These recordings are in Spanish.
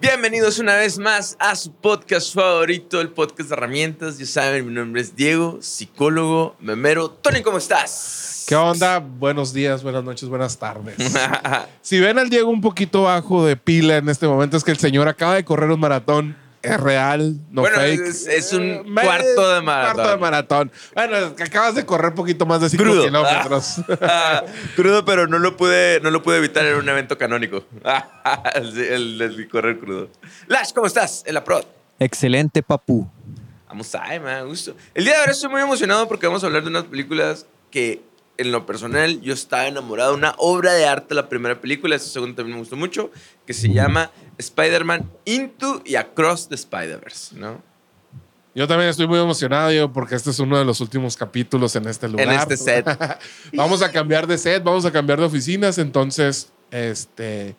Bienvenidos una vez más a su podcast favorito, el podcast de herramientas. Ya saben, mi nombre es Diego, psicólogo, memero. Tony, ¿cómo estás? ¿Qué onda? Buenos días, buenas noches, buenas tardes. si ven al Diego un poquito bajo de pila en este momento, es que el señor acaba de correr un maratón. Es real, no bueno, fake. Es, es un Eh, cuarto de maratón. Cuarto de maratón. Bueno, es que acabas de correr poquito más de 5 Crudo. kilómetros. Ah, crudo, pero no lo pude, no lo pude evitar en un evento canónico. el, el- el correr crudo. Lash, ¿cómo estás? En la prod. Excelente, papu. Vamos a me da gusto. El día de ahora estoy muy emocionado porque vamos a hablar de unas películas que, en lo personal, yo estaba enamorado. Una obra de arte, la primera película, esta segunda también me gustó mucho, que se llama Spider-Man Into y Across the Spider-Verse, ¿no? Yo también estoy muy emocionado, Diego, porque este es uno de los últimos capítulos en este lugar. este set. vamos a cambiar de set, vamos a cambiar de oficinas, entonces, este,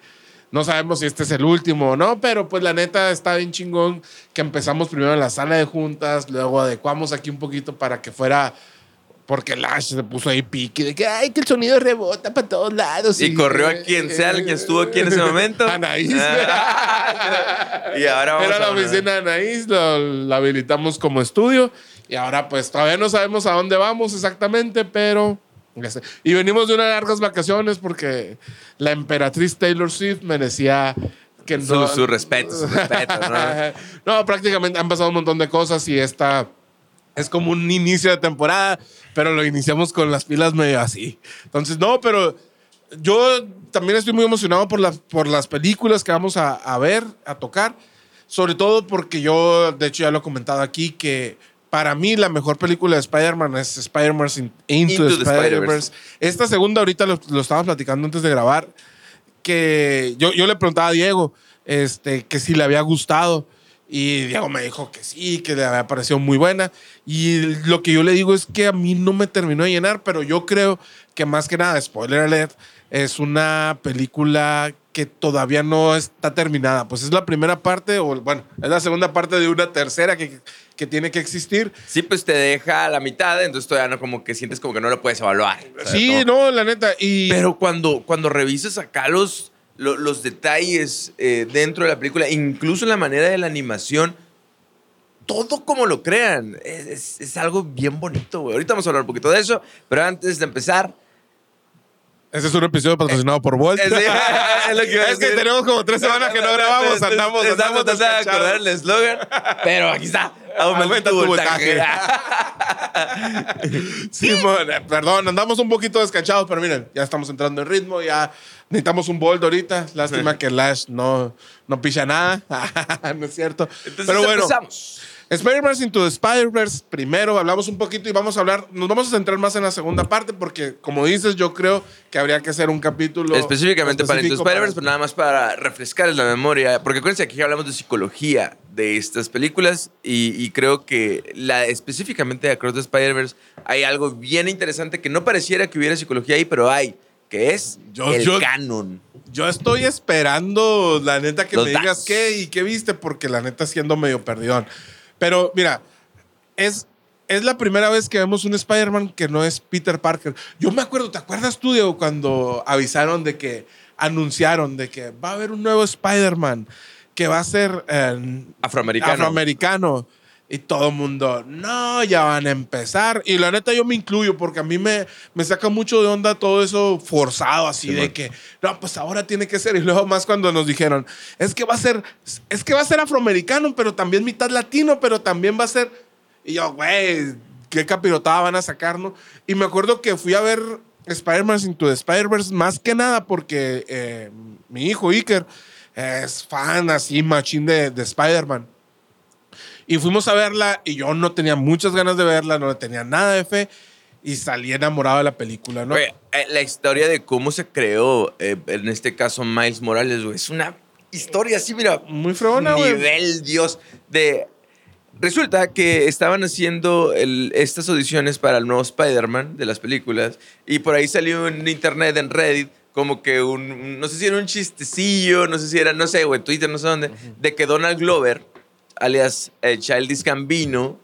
no sabemos si este es el último o no, pero pues la neta está bien chingón que empezamos primero en la sala de juntas, luego adecuamos aquí un poquito para que fuera, porque Lash se puso ahí pique de que, ay, que el sonido rebota para todos lados. Y corrió a quien sea, quien estuvo aquí en ese momento. Anaís. y ahora vamos Era a la oficina de Anaís, lo, la habilitamos como estudio y ahora pues todavía no sabemos a dónde vamos exactamente, pero... Y venimos de unas largas vacaciones porque la emperatriz Taylor Swift merecía que Su, no... su respeto, su respeto, ¿no? no, prácticamente han pasado un montón de cosas y esta es como un inicio de temporada, pero lo iniciamos con las pilas medio así. Entonces, no, pero yo también estoy muy emocionado por las, por las películas que vamos a, a ver, a tocar. Sobre todo porque yo, de hecho, ya lo he comentado aquí, que para mí la mejor película de Spider-Man es Spider-Man in- Into, Into the. Spider-Verse. Esta segunda, ahorita lo, lo estábamos platicando antes de grabar, que yo, yo le preguntaba a Diego este, que si le había gustado. Y Diego me dijo que sí, que le había parecido muy buena. Y lo que yo le digo es que a mí no me terminó de llenar, pero yo creo que más que nada, spoiler alert, es una película que todavía no está terminada. Pues es la primera parte, o bueno, es la segunda parte de una tercera que, que tiene que existir. Sí, pues te deja a la mitad, entonces todavía no como que sientes como que no lo puedes evaluar. ¿sabes? Sí, Como- no, la neta. Y Pero cuando, cuando revisas acá los, lo- los, detalles eh, dentro de la película, incluso la manera de la animación, todo como lo crean, es algo bien bonito, güey. Ahorita vamos a hablar un poquito de eso, pero antes de empezar... ese es un episodio patrocinado por Volt. Es, es lo que iba a Es que tenemos como tres semanas que no grabamos, andamos, andamos tratando de acordar descachados. el eslogan, pero aquí está. Aumenta, Aumenta tu voltaje. Simón, eh, perdón, andamos un poquito descanchados, pero miren, ya estamos entrando en ritmo, ya necesitamos un bold ahorita. Lástima que Lash no, no picha nada, no es cierto. Entonces pero bueno, empezamos. Spider-Man Into the Spider-Verse, primero hablamos un poquito y vamos a hablar, nos vamos a centrar más en la segunda parte porque, como dices, yo creo que habría que hacer un capítulo Específicamente para Into Spider-Verse, pero nada más para refrescarles la memoria. Porque acuérdense que aquí hablamos de psicología de estas películas y, y creo que la, específicamente de Across the Spider-Verse hay algo bien interesante que no pareciera que hubiera psicología ahí, pero hay, que es Yo- el yo- canon. Yo estoy esperando, la neta, que Los me digas datos. qué y qué viste, porque la neta siendo medio perdidón. Pero mira, es, es la primera vez que vemos un Spider-Man que no es Peter Parker. Yo me acuerdo, ¿te acuerdas tú, Diego, cuando avisaron de que, anunciaron de que va a haber un nuevo Spider-Man que va a ser eh, Afroamericano. afroamericano? Y todo el mundo, no, ya van a empezar. Y la neta yo me incluyo porque a mí me, me saca mucho de onda todo eso forzado, así Sí, de man. que, no, pues ahora tiene que ser. Y luego más cuando nos dijeron, es que va a ser, es que va a ser afroamericano, pero también mitad latino, pero también va a ser... Y yo, güey, qué capirotada van a sacar, ¿no? Y me acuerdo que fui a ver Spider-Man Into the Spider-Verse más que nada porque eh, mi hijo Iker es fan así, machín de, de Spider-Man. Y fuimos a verla y yo no tenía muchas ganas de verla, no le tenía nada de fe y salí enamorado de la película, ¿no? Güey, eh, la historia de cómo se creó, eh, en este caso Miles Morales, güey, es una historia así, mira, Muy fregona, güey. nivel Dios de Resulta que estaban haciendo el- estas audiciones para el nuevo Spider-Man de las películas y por ahí salió en internet, en Reddit, como que un, no sé si era un chistecillo, no sé si era, no sé, en Twitter, no sé dónde, de que Donald Glover, alias eh, Childish Gambino,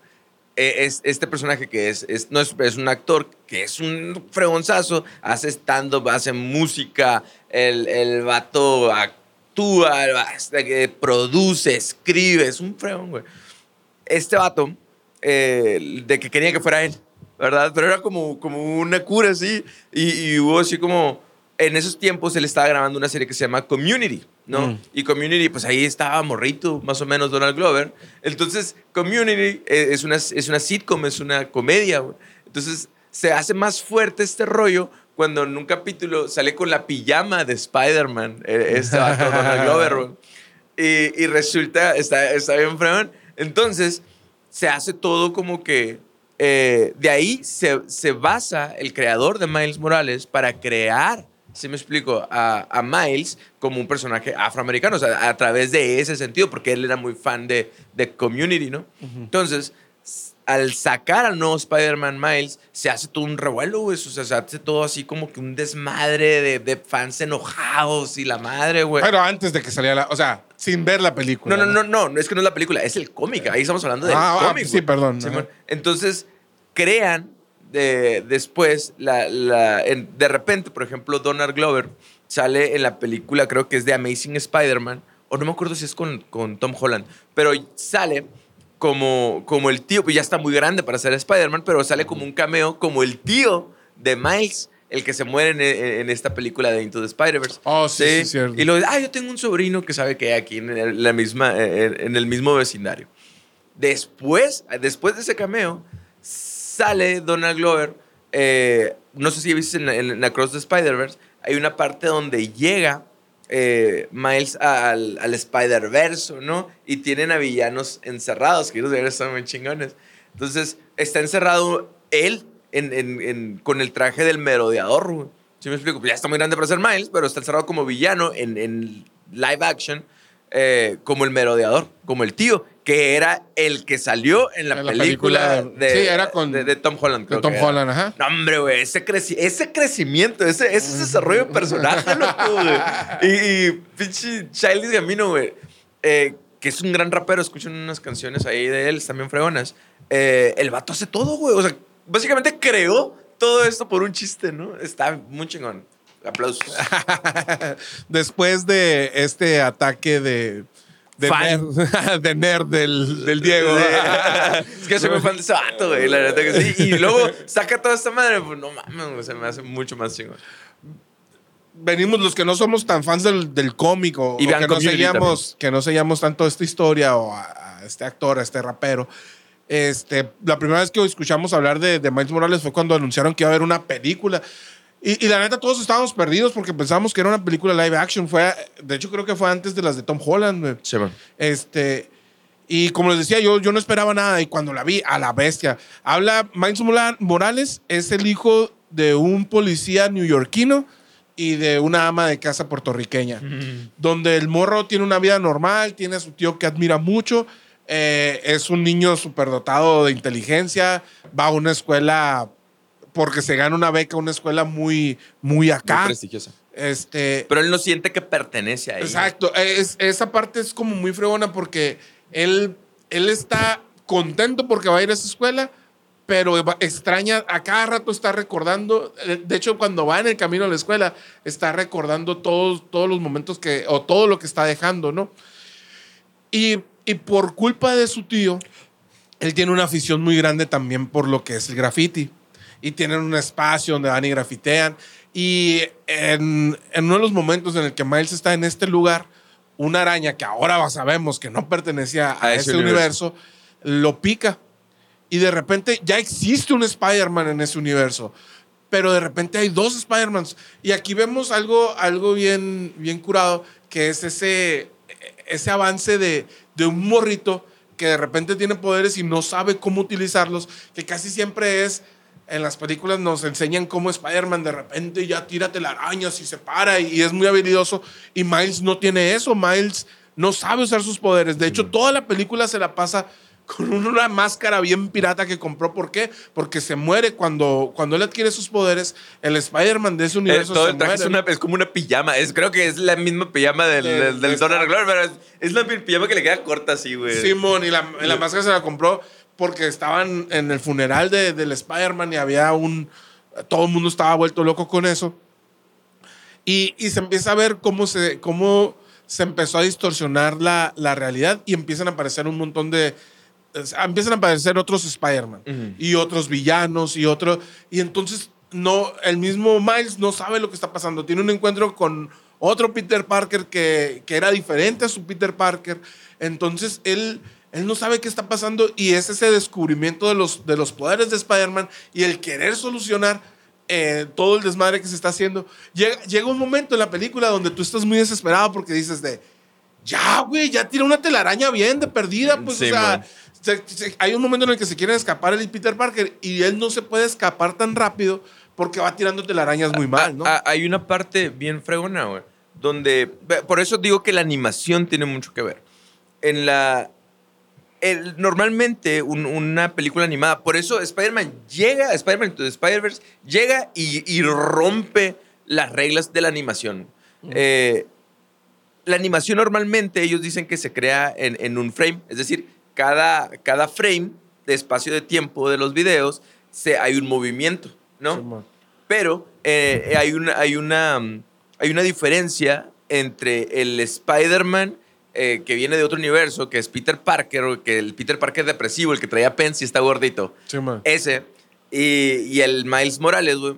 eh, es este personaje que es, no es, es un actor que es un fregonzazo, hace stand-up, hace música, el, el vato ac- actúa, hasta que produce, escribe, es un fregón, güey. Este vato, eh, de que quería que fuera él, ¿verdad? Pero era como, como una cura así, y, y hubo así como, en esos tiempos él estaba grabando una serie que se llama Community, ¿no? Mm. Y Community, pues ahí estaba morrito, más o menos Donald Glover. Entonces, Community eh, es una, es una sitcom, es una comedia, güey. Entonces, se hace más fuerte este rollo cuando en un capítulo sale con la pijama de Spider-Man, eh, este vato, Donald Glover, güey. Y, y resulta, está, está bien fregón. Entonces, se hace todo como que eh, de ahí se, se basa el creador de Miles Morales para crear, si me explico, a, a Miles como un personaje afroamericano, o sea, a través de ese sentido, porque él era muy fan de, de Community, ¿no? Entonces, al sacar al nuevo Spider-Man Miles, se hace todo un revuelo, güey. O sea, se hace todo así como que un desmadre de, de fans enojados y la madre, güey. Pero antes de que saliera la. O sea, sin ver la película. No, no, no, no, no es que no es la película, es el cómic. Ahí estamos hablando del Ah, ah, cómic. sí, perdón. Entonces, crean de, después, la, la- en- de repente, por ejemplo, Donald Glover sale en la película, creo que es de Amazing Spider-Man, o no me acuerdo si es con, con Tom Holland, pero sale como, como el tío, pues ya está muy grande para ser Spider-Man, pero sale como un cameo, como el tío de Miles. El que se muere en, esta película de Into the Spider-Verse. Oh, sí, sí, cierto. Y lo ah, yo tengo un sobrino que sabe que hay aquí en la misma, en, en el mismo vecindario. Después, después de ese cameo, sale Donald Glover. eh, no sé si viste en, en, en Across the Spider-Verse, hay una parte donde llega eh, Miles al, al Spider-Verse, ¿no? Y tienen a villanos encerrados, que los villanos están muy chingones. Entonces, está encerrado él en- en- en- con el traje del merodeador, güey. ¿Sí me explico? Pues ya está muy grande para ser Miles, pero está encerrado como villano en live action, eh, como el merodeador, como el tío, que era el que salió en la, En la película, película, de, sí, era con- de, de Tom Holland. De creo Tom que era. Holland, ajá. No, hombre, güey, ese, creci- ese crecimiento, ese, ese desarrollo de personaje, loco, güey. Y, y pinche Childish Gambino, güey, eh, que es un gran rapero, escuchan unas canciones ahí de él, también fregonas. Eh, el vato hace todo, güey. O sea, básicamente creó todo esto por un chiste, ¿no? Está muy chingón. Aplausos. Después de este ataque de. De Fan. nerd, de nerd del, del Diego. es que soy muy fan de ese vato, güey, la neta que sí. Y luego saca toda esta madre, pues no mames, se me hace mucho más chingón. venimos los que no somos tan fans del, del cómic o, Y o que no seguíamos que no seguíamos tanto esta historia o a, a este actor, a este rapero. Este, la primera vez que escuchamos hablar de, de Miles Morales fue cuando anunciaron que iba a haber una película. Y, y la neta, todos estábamos perdidos porque pensábamos que era una película live action. Fue, de hecho, creo que fue antes de las de Tom Holland. güey. Sí, man. Este, y como les decía, yo, yo no esperaba nada. Y cuando la vi, a la bestia. Habla, Miles Morales es el hijo de un policía neoyorquino y de una ama de casa puertorriqueña. Donde el morro tiene una vida normal, tiene a su tío que admira mucho. eh, es un niño superdotado de inteligencia. Va a una escuela porque se gana una beca a una escuela muy, muy acá. Muy prestigiosa. este, Pero él no siente que pertenece a ella. Exacto. Es, esa parte es como muy fregona porque él, él está contento porque va a ir a esa escuela, pero extraña, a cada rato está recordando, eh, de hecho cuando va en el camino a la escuela, está recordando todos, todos los momentos que, o todo lo que está dejando, ¿no? Y, y por culpa de su tío, él tiene una afición muy grande también por lo que es el graffiti. Y tienen un espacio donde van y grafitean. Y en, en uno de los momentos en el que Miles está en este lugar, una araña que ahora sabemos que no pertenecía a, A ese, ese universo, lo pica. Y de repente ya existe un Spider-Man en ese universo. Pero de repente hay dos Spider-Mans. Y aquí vemos algo, algo bien, bien curado, que es ese, ese avance de, de un morrito que de repente tiene poderes y no sabe cómo utilizarlos, que casi siempre es, en las películas nos enseñan cómo Spider-Man de repente ya tira telarañas y se para y, es muy habilidoso, y Miles no tiene eso, Miles no sabe usar sus poderes, de hecho toda la película se la pasa con una máscara bien pirata que compró, ¿por qué? Porque se muere cuando, cuando él adquiere sus poderes, el Spider-Man de ese Eh, universo todo se el traje es, muere. una- es como una pijama. Es, creo que es la misma pijama del, Del- del, del Donald Glover, pero es, es la pijama que le queda corta así, güey. Simón, y la, y la máscara se la compró porque estaban en el funeral de, del Spider-Man y había un. Todo el mundo estaba vuelto loco con eso. Y, y se empieza a ver cómo se, cómo se empezó a distorsionar la, la realidad y empiezan a aparecer un montón de... Empiezan a aparecer otros Spider-Man Ujú. y otros villanos y otros... Y entonces no, el mismo Miles no sabe lo que está pasando. Tiene un encuentro con otro Peter Parker que, que era diferente a su Peter Parker. Entonces él, él no sabe qué está pasando y es ese descubrimiento de los, de los poderes de Spider-Man y el querer solucionar eh, todo el desmadre que se está haciendo. Llega, llega un momento en la película donde tú estás muy desesperado porque dices de, ya, güey, ya tira una telaraña bien de perdida. Pues, Sí, o sea, man. se- se- hay un momento en el que se quiere escapar el Peter Parker y él no se puede escapar tan rápido porque va tirando telarañas muy mal, ¿no? Hay una parte bien fregona, güey, donde, por eso digo que la animación tiene mucho que ver. En la, el- normalmente un- una película animada, por eso Spider-Man llega, Spider-Man to Spider-Verse, llega y, y rompe las reglas de la animación. Eh, la animación normalmente ellos dicen que se crea en, en un frame, es decir, cada, cada frame de espacio de tiempo de los videos se, hay un movimiento, ¿no? Pero eh, hay, una, hay, una, mm, hay una diferencia entre el Spider-Man eh, que viene de otro universo, que es Peter Parker, que el Peter Parker depresivo, el que traía pens y está gordito, Sí, man. ese, y, y el Miles Morales, güey.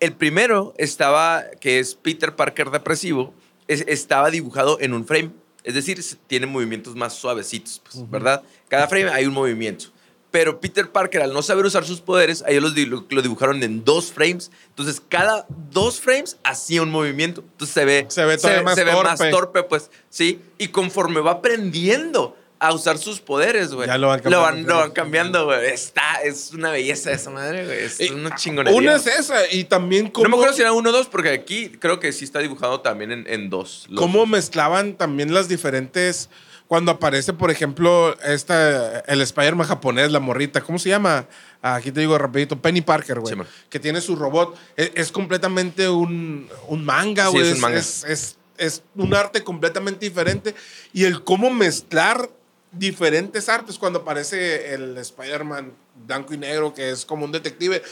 El primero estaba, que es Peter Parker depresivo, es- estaba dibujado en un frame. Es decir, tiene movimientos más suavecitos, pues, ¿verdad? Cada frame hay un movimiento. Pero Peter Parker, al no saber usar sus poderes, a ellos los lo, lo dibujaron en dos frames. Entonces, cada dos frames hacía un movimiento. Entonces se ve, Se ve todavía más se ve más torpe. torpe, pues, sí. Y conforme va aprendiendo a usar sus poderes, güey. Ya lo van Lo cambiando, van, lo van cambiando, güey. Está, es una belleza esa madre, güey. Es Y- una chingonería. Una es esa y también cómo, No me acuerdo si era uno o dos, porque aquí creo que sí está dibujado también en, en dos. Los- cómo mezclaban también las diferentes... Cuando aparece, por ejemplo, esta, el Spider-Man japonés, la morrita, ¿cómo se llama? Aquí te digo rapidito, Penny Parker, güey. Sí, que tiene su robot. Es, es completamente un, un manga, Sí, güey. es un manga. Es, es- es un arte completamente diferente. Y el cómo mezclar diferentes artes cuando aparece el Spider-Man blanco y negro, que es como un detective.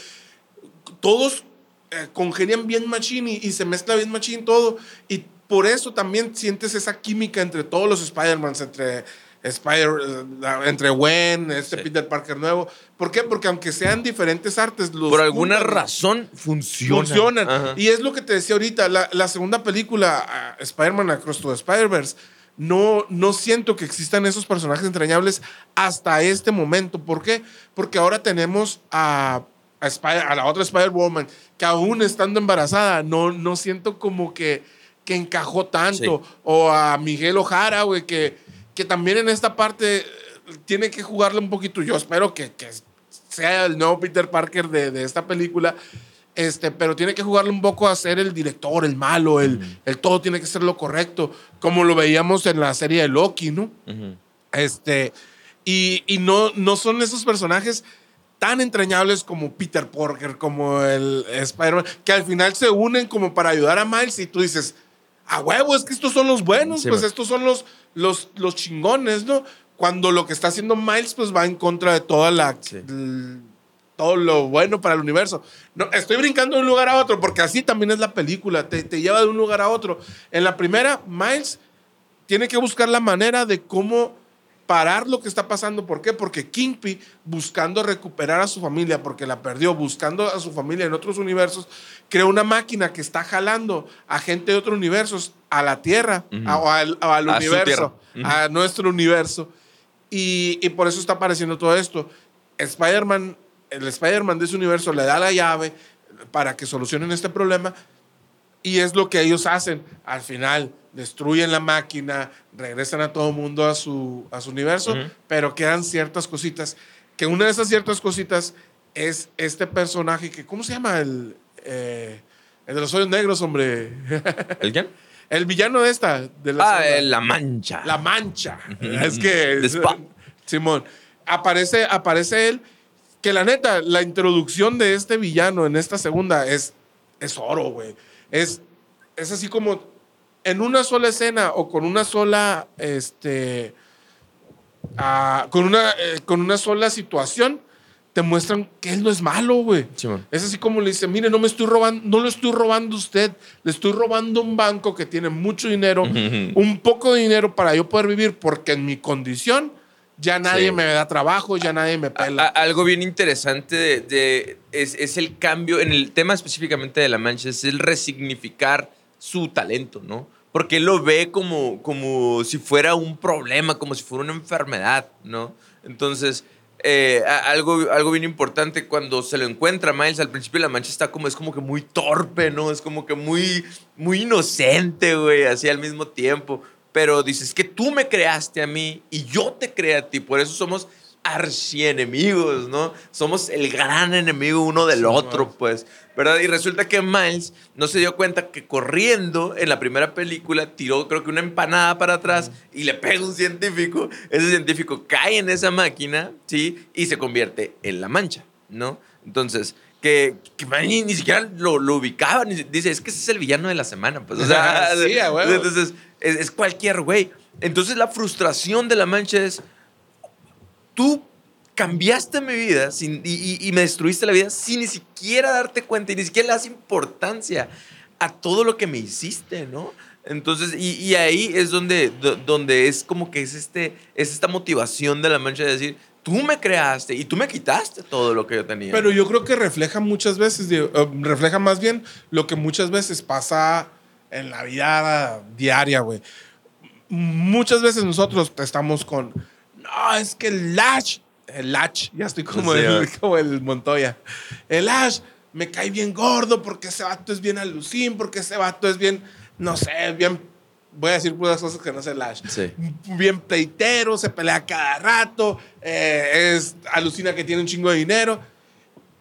Todos eh, congenian bien machine y, y se mezcla bien machine todo. Y por eso también sientes esa química entre todos los Spider-Mans, entre Spider, eh, entre Gwen, este Sí. Peter Parker nuevo. ¿Por qué? Porque aunque sean diferentes artes, los Por alguna juntan. razón funcionan. funcionan. Ajá. Y es lo que te decía ahorita, la, la segunda película, ah, Spider-Man Across the Spider-Verse, no, no siento que existan esos personajes entrañables hasta este momento. ¿Por qué? Porque ahora tenemos a, a, Spider- a la otra Spider-Woman, que aún estando embarazada, no, no siento como que, que encajó tanto. O a Miguel Ojara, güey, que, que también en esta parte eh, tiene que jugarle un poquito. Yo espero que, que sea el nuevo Peter Parker de, de esta película. Este, pero tiene que jugarle un poco a ser el director, el malo, el, el todo tiene que ser lo correcto, como lo veíamos en la serie de Loki, ¿no? Ujú. Este, y, y no, no son esos personajes tan entrañables como Peter Parker, como el Spider-Man, que al final se unen como para ayudar a Miles y tú dices, a huevo, es que estos son los buenos, Sí, pues man. estos son los, los, los chingones, ¿no? Cuando lo que está haciendo Miles pues va en contra de toda la... Sí. todo lo bueno para el universo. No, estoy brincando de un lugar a otro porque así también es la película, te, te lleva de un lugar a otro. En la primera, Miles tiene que buscar la manera de cómo parar lo que está pasando. ¿Por qué? Porque Kingpin, buscando recuperar a su familia, porque la perdió, buscando a su familia en otros universos, creó una máquina que está jalando a gente de otros universos a la Tierra, a- o al, o al A su universo, a nuestro universo. Y, y por eso está apareciendo todo esto. Spider-Man, el Spider-Man de ese universo le da la llave para que solucionen este problema y es lo que ellos hacen. Al final, destruyen la máquina, regresan a todo mundo a su, a su universo, pero quedan ciertas cositas. Que una de esas ciertas cositas es este personaje que, ¿cómo se llama? El, eh, el de los ojos negros, hombre. ¿El quién? el villano de esta. De la, Ah, eh, la mancha. La mancha. es que. Simón. Aparece, aparece él. Que la neta, la introducción de este villano en esta segunda es, es oro, güey. Es, es así como en una sola escena o con una sola. Este. ah, con, una, eh, con una sola situación. te muestran que él no es malo, güey. Es así como le dice, mire, no me estoy robando, no lo estoy robando a usted, le estoy robando a un banco que tiene mucho dinero, un poco de dinero para yo poder vivir, porque en mi condición ya nadie Sí. me da trabajo, ya nadie me A- pela. algo bien interesante de, de- es, es el cambio, en el tema específicamente de La Mancha, es el resignificar su talento, ¿no? Porque él lo ve como, como si fuera un problema, como si fuera una enfermedad, ¿no? Entonces, eh, algo, algo bien importante cuando se lo encuentra Miles, al principio La Mancha está como, es como que muy torpe, ¿no? Es como que muy, muy inocente, güey, así al mismo tiempo. Pero dices que tú me creaste a mí y yo te creé a ti, por eso somos archienemigos, ¿no? Somos el gran enemigo uno del Sí, otro, man. pues, ¿verdad? Y resulta que Miles no se dio cuenta que corriendo en la primera película tiró, creo que una empanada para atrás y le pega un científico. Ese científico cae en esa máquina, ¿sí? Y se convierte en la mancha, ¿no? Entonces, que, que man, ni, ni siquiera lo, lo ubicaba, ni- dice, es que ese es el villano de la semana, pues, o sea, Sí, entonces es, cualquier güey. Entonces la frustración de la mancha es, tú cambiaste mi vida y, me destruiste la vida sin ni siquiera darte cuenta y ni siquiera le das importancia a todo lo que me hiciste, ¿no? Entonces, y, y ahí es donde, do- donde es como que es, este, es esta motivación de la mancha de decir, tú me creaste y tú me quitaste todo lo que yo tenía. Pero yo creo que refleja muchas veces, eh, refleja más bien lo que muchas veces pasa en la vida diaria, güey. Muchas veces nosotros estamos con, no, es que el Lash, el Lash, ya estoy como, Sí, el, güey. como el Montoya. El Lash me cae bien gordo porque ese vato es bien alucín, porque ese vato es bien, no sé, bien, voy a decir puras cosas que no sé Lash Sí. bien pleitero, se pelea cada rato, eh, es, alucina que tiene un chingo de dinero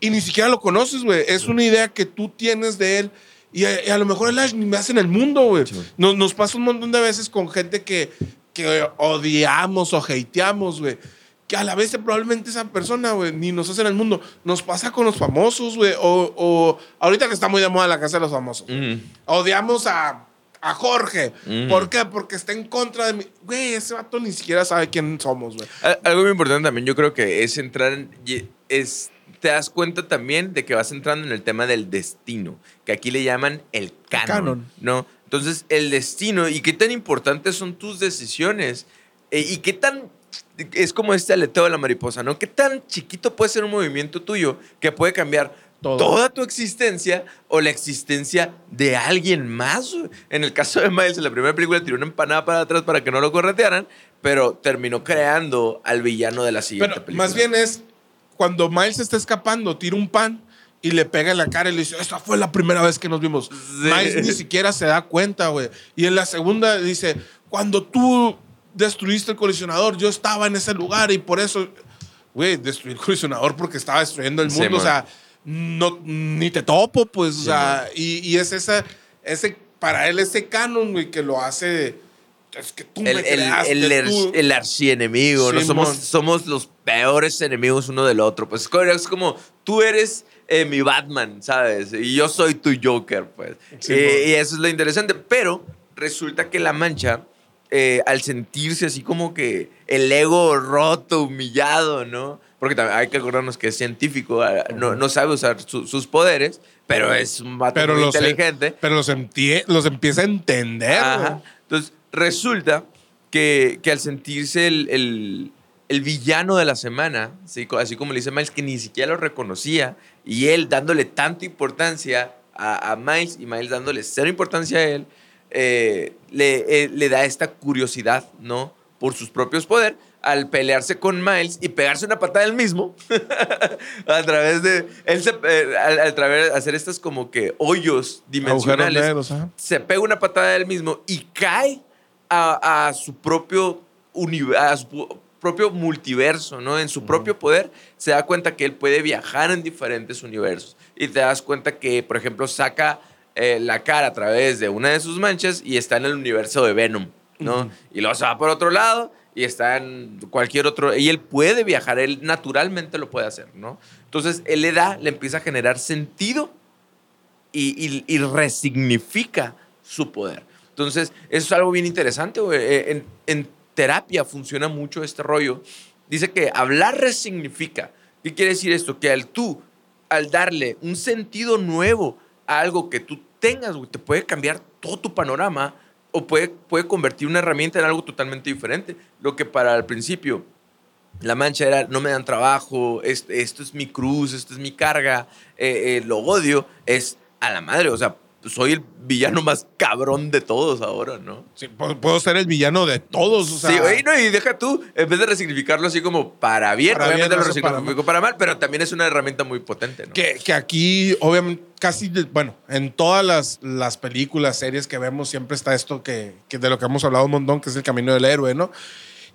y ni siquiera lo conoces, güey. Es una idea que tú tienes de él y a, y a lo mejor el Ash ni me hace en el mundo, güey. Sí, nos, nos pasa un montón de veces con gente que, que odiamos o hateamos, güey. Que a la vez probablemente esa persona, güey, ni nos hace en el mundo. Nos pasa con los famosos, güey. O, o ahorita que está muy de moda la casa de los famosos. Mm, Odiamos a, a Jorge. Mm. ¿Por qué? Porque está en contra de mí. Güey, ese vato ni siquiera sabe quién somos, güey. Al- Algo muy importante también, yo creo que es entrar en. Es, te das cuenta también de que vas entrando en el tema del destino, que aquí le llaman el canon. canon. ¿no? Entonces, el destino y qué tan importantes son tus decisiones eh, y qué tan. Es como este aleteo de la mariposa, ¿no? ¿Qué tan chiquito puede ser un movimiento tuyo que puede cambiar Todo. toda tu existencia o la existencia de alguien más? En el caso de Miles, en la primera película tiró una empanada para atrás para que no lo corretearan, pero terminó creando al villano de la siguiente Pero película. más bien es cuando Miles está escapando, tira un pan y le pega en la cara y le dice, esta fue la primera vez que nos vimos. Miles ni siquiera se da cuenta, güey. Y en la segunda dice, cuando tú destruiste el colisionador, yo estaba en ese lugar y por eso, güey, destruí el colisionador porque estaba destruyendo el Sí, mundo. o man. sea, no, ni te topo, pues, o Sí, sea, y, y es esa, ese, para él ese canon, güey, que lo hace, es que tú el, me el, creaste, el, ar- tú- el archienemigo, ¿no? Somos, somos los peores enemigos uno del otro. Pues es como- es como, tú eres eh, mi Batman, ¿sabes? Y yo soy tu Joker, pues. Eh, y eso es lo interesante. Pero resulta que la mancha, eh, al sentirse así como que el ego roto, humillado, ¿no? Porque también hay que acordarnos que es científico, ah, no, no sabe usar su- sus poderes, pero es un vato pero muy los, inteligente. pero los, empieza a entender. Ajá. Entonces, resulta que, que al sentirse el, el- el villano de la semana, así como le dice Miles, que ni siquiera lo reconocía, y él dándole tanta importancia a, a Miles y Miles dándole cero importancia a él, eh, le, eh, le da esta curiosidad, ¿no? Por sus propios poderes, al pelearse con Miles y pegarse una patada él mismo, a través de, él se, eh, al, al través, hacer estas como que hoyos dimensionales se pega una patada él mismo y cae a, a su propio uni- a su pu- propio multiverso, ¿no? En su propio poder, se da cuenta que él puede viajar en diferentes universos. Y te das cuenta que, por ejemplo, saca eh, la cara a través de una de sus manchas y está en el universo de Venom, ¿no? Y luego se va por otro lado y está en cualquier otro... Y él puede viajar, él naturalmente lo puede hacer, ¿no? Entonces, él le da, le empieza a generar sentido y, y- y resignifica su poder. Entonces, eso es algo bien interesante, güey. Eh, En, en terapia funciona mucho este rollo. Dice que hablar resignifica. ¿Qué quiere decir esto? Que al tú, al darle un sentido nuevo a algo que tú tengas, te puede cambiar todo tu panorama o puede, puede convertir una herramienta en algo totalmente diferente. Lo que para el principio la mancha era, no me dan trabajo, esto, esto es mi cruz, esto es mi carga, eh, eh, lo odio, es a la madre, o sea, soy el villano más cabrón de todos ahora, ¿no? Sí, puedo, ser el villano de todos. O sea, sí, güey, no, y deja tú, en vez de resignificarlo así como para bien, Para bien, obviamente no lo para resignifico para, mal, pero también es una herramienta muy potente, ¿no? Que, que aquí, obviamente, casi, bueno, en todas las, las películas, series que vemos, siempre está esto que, que de lo que hemos hablado un montón, que es el camino del héroe, ¿no?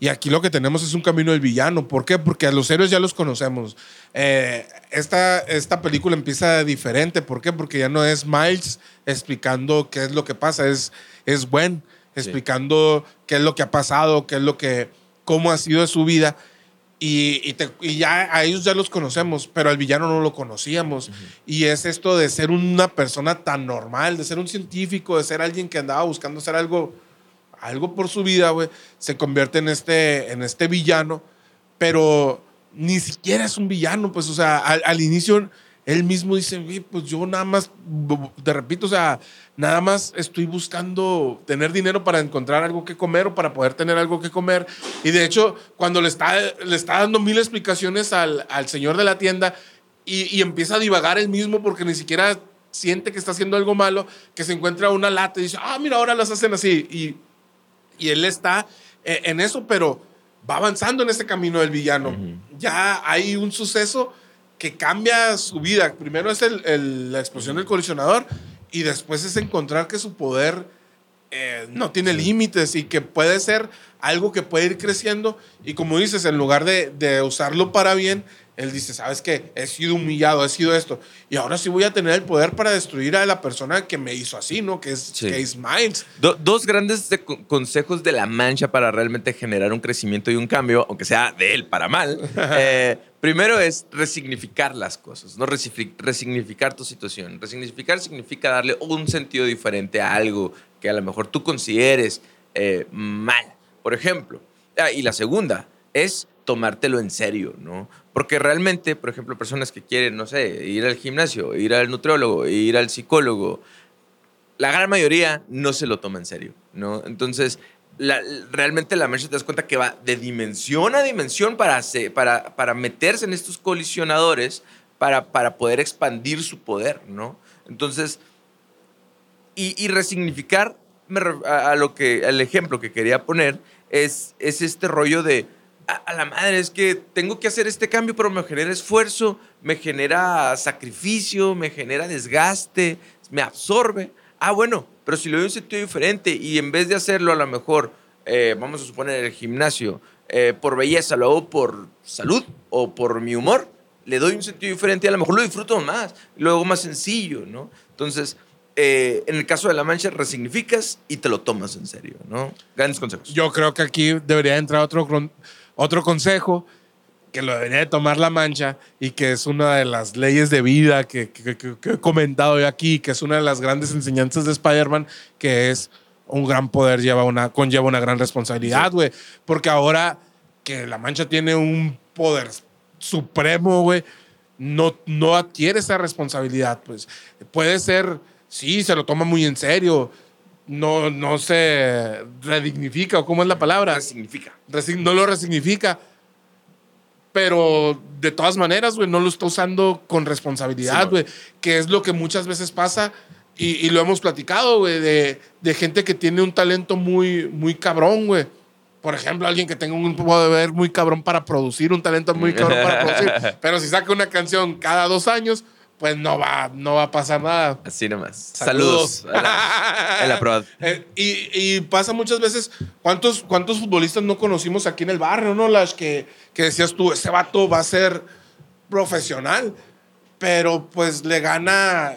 Y aquí lo que tenemos es un camino del villano. ¿Por qué? Porque a los héroes ya los conocemos. Eh, esta, esta película empieza diferente. ¿Por qué? Porque ya no es Miles explicando qué es lo que pasa, es, es Gwen explicando qué es lo que ha pasado, qué es lo que, cómo ha sido su vida. Y, y te- y ya a ellos ya los conocemos, pero al villano no lo conocíamos. Y es esto de ser una persona tan normal, de ser un científico, de ser alguien que andaba buscando hacer algo, algo por su vida, güey, se convierte en este, en este villano, pero ni siquiera es un villano, pues, o sea, al, al inicio él mismo dice, "Güey, pues yo nada más, te repito, o sea, nada más estoy buscando tener dinero para encontrar algo que comer o para poder tener algo que comer. Y de hecho, cuando le está, le está dando mil explicaciones al, al señor de la tienda y, y empieza a divagar él mismo porque ni siquiera siente que está haciendo algo malo, que se encuentra una lata y dice, ah, mira, ahora las hacen así. Y, y él está eh, en eso, pero va avanzando en este camino del villano. Ya hay un suceso que cambia su vida. Primero es el- el- la explosión del colisionador y después es encontrar que su poder eh, no tiene límites y que puede ser algo que puede ir creciendo. Y como dices, en lugar de, de usarlo para bien, él dice, ¿sabes qué? He sido humillado, he sido esto. Y ahora sí voy a tener el poder para destruir a la persona que me hizo así, ¿no? Que es, Sí. que es Miles. Do- dos grandes de- co- consejos de la mancha para realmente generar un crecimiento y un cambio, aunque sea de él para mal. Eh, primero es resignificar las cosas, no Resigni- resignificar tu situación. Resignificar significa darle un sentido diferente a algo que a lo mejor tú consideres eh, mal. Por ejemplo, ah, y la segunda es tomártelo en serio, ¿no? Porque realmente, por ejemplo, personas que quieren, no sé, ir al gimnasio, ir al nutriólogo, ir al psicólogo, la gran mayoría no se lo toma en serio, ¿no? Entonces, realmente la mancha te das cuenta que va de dimensión a dimensión para, para, para meterse en estos colisionadores para, para poder expandir su poder, ¿no? Entonces, y, resignificar a lo que, al ejemplo que quería poner es, es este rollo de, a, a la madre, es que tengo que hacer este cambio, pero me genera esfuerzo, me genera sacrificio, me genera desgaste, me absorbe. Ah, bueno, pero si lo doy un sentido diferente y en vez de hacerlo a lo mejor, eh, vamos a suponer el gimnasio, eh, por belleza, lo hago por salud o por mi humor, le doy un sentido diferente y a lo mejor lo disfruto más, lo hago más sencillo, ¿no? Entonces, eh, en el caso de la mancha, resignificas y te lo tomas en serio, ¿no? Grandes consejos. Yo creo que aquí debería entrar otro, otro consejo que lo debería de tomar la mancha y que es una de las leyes de vida que, que- que- que he comentado yo aquí, que es una de las grandes enseñanzas de Spider-Man, que es un gran poder lleva una, conlleva una gran responsabilidad, güey. Porque ahora que la mancha tiene un poder supremo, güey, no, no adquiere esa responsabilidad, pues. Puede ser, sí, se lo toma muy en serio, no, no se redignifica, o cómo es la palabra Significa. resign- no lo resignifica. Pero de todas maneras, güey, no lo está usando con responsabilidad, güey. que es lo que muchas veces pasa y, y lo hemos platicado, güey, de, de gente que tiene un talento muy, muy cabrón, güey. Por ejemplo, alguien que tenga un poder muy cabrón para producir, un talento muy cabrón para producir. Pero si saca una canción cada dos años, pues no va, no va a pasar nada. Así nomás. Saludos. Saludos. a la- a la. Eh, y, y pasa muchas veces, ¿cuántos, ¿cuántos futbolistas no conocimos aquí en el barrio, no? Las que, que decías tú, ese vato va a ser profesional, pero pues le gana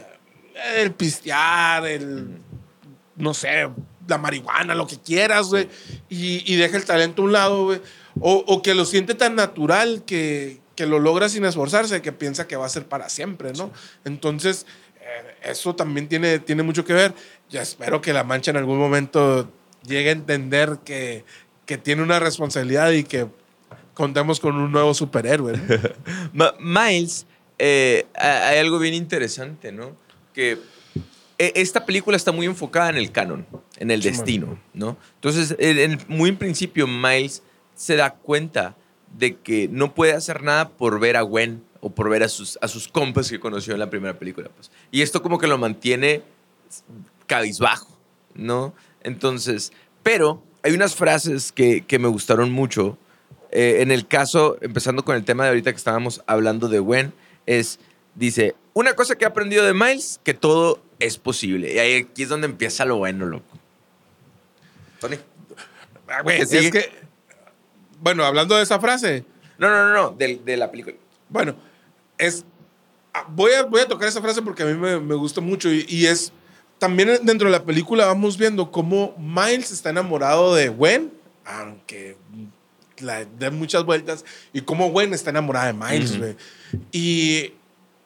el pistear, el, no sé, la marihuana, lo que quieras, güey, y, y deja el talento a un lado, güey. O, o que lo siente tan natural que, que lo logra sin esforzarse, que piensa que va a ser para siempre, ¿no? Entonces, eh, eso también tiene, tiene mucho que ver. Ya espero que la mancha en algún momento llegue a entender que, que tiene una responsabilidad y que contemos con un nuevo superhéroe. Miles, eh, ha- hay algo bien interesante, ¿no? Que eh, esta película está muy enfocada en el canon, en el destino, ¿no? Entonces, en- en- muy en principio, Miles se da cuenta de que no puede hacer nada por ver a Gwen o por ver a sus, a sus compas que conoció en la primera película. Pues. Y esto como que lo mantiene cabizbajo, ¿no? Entonces, pero hay unas frases que, que me gustaron mucho. Eh, en el caso, empezando con el tema de ahorita que estábamos hablando de Gwen, es, dice, una cosa que he aprendido de Miles, que todo es posible. Y ahí aquí es donde empieza lo bueno, loco. Tony. Ah, güey, ¿Qué es que, bueno, hablando de esa frase, No, no, no, no, de, de la película. bueno, es, ah, voy a, voy a tocar esa frase porque a mí me, me gusta mucho y, y es, también dentro de la película vamos viendo cómo Miles está enamorado de Gwen, aunque la dé muchas vueltas, y cómo Gwen está enamorada de Miles, güey. Y,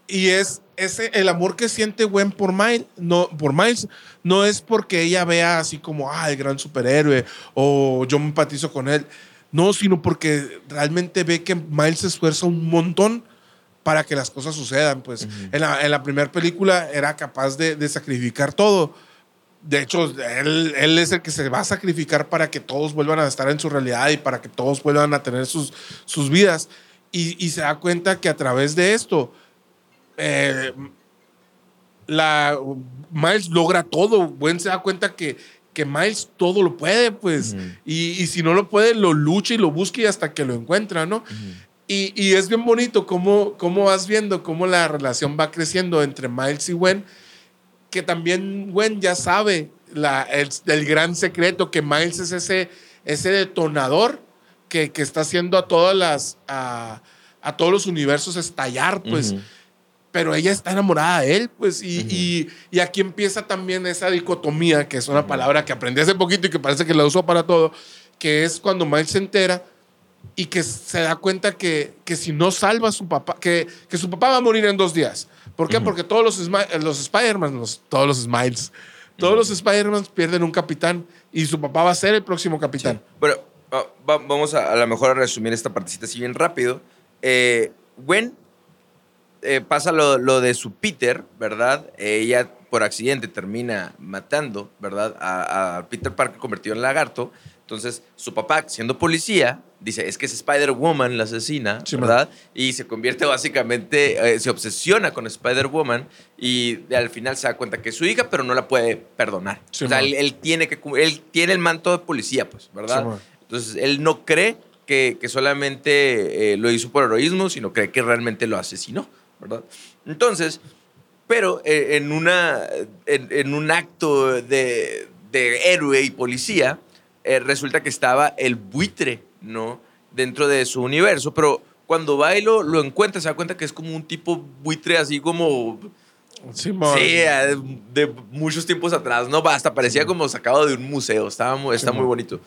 y es ese, el amor que siente Gwen por Miles, no, por Miles no es porque ella vea así como, ah, el gran superhéroe, o yo me empatizo con él. No, sino porque realmente ve que Miles se esfuerza un montón para que las cosas sucedan. Pues en la, en la primera película era capaz de, de sacrificar todo. De hecho, él, él es el que se va a sacrificar para que todos vuelvan a estar en su realidad y para que todos vuelvan a tener sus, sus vidas. Y, y se da cuenta que a través de esto, eh, la, Miles logra todo. Gwen se da cuenta que, que Miles todo lo puede, pues. Y, y si no lo puede, lo lucha y lo busca y hasta que lo encuentra, ¿no? Y, y es bien bonito cómo, cómo vas viendo cómo la relación va creciendo entre Miles y Gwen, que también Gwen ya sabe la, el, el gran secreto, que Miles es ese, ese detonador que, que está haciendo a todas las, a, a todos los universos estallar, pues. Pero ella está enamorada de él, pues, y, Ujú. y, y aquí empieza también esa dicotomía, que es una palabra que aprendí hace poquito y que parece que la uso para todo, que es cuando Miles se entera y que se da cuenta que, que si no salva a su papá, que, que su papá va a morir en dos días. ¿Por qué? Ujú. Porque todos los, los Spider-Man, los- todos los Smiles, todos los Spider-Man pierden un capitán y su papá va a ser el próximo capitán. Bueno, va- va- vamos a, a lo mejor a resumir esta partecita así bien rápido. Eh, Gwen eh, pasa lo, lo de su Peter, ¿verdad? Ella por accidente termina matando, ¿verdad? A, a Peter Parker convertido en lagarto. Entonces, su papá, siendo policía, dice, es que es Spider-Woman la asesina, Sí, ¿verdad? Y se convierte básicamente, eh, se obsesiona con Spider-Woman y al final se da cuenta que es su hija, pero no la puede perdonar. Sí, o sea, él, él tiene que, él tiene el manto de policía, pues, ¿verdad? Sí. Entonces, él no cree que, que solamente eh, lo hizo por heroísmo, sino cree que realmente lo asesinó, ¿verdad? Entonces, pero eh, en, una, en, en un acto de, de héroe y policía, eh, resulta que estaba el buitre, ¿no? Dentro de su universo, pero cuando va y lo, lo encuentra, se da cuenta que es como un tipo buitre así como... Sí, eh, de muchos tiempos atrás, ¿no? Hasta parecía como sacado de un museo, estaba muy, está Sí, muy bonito.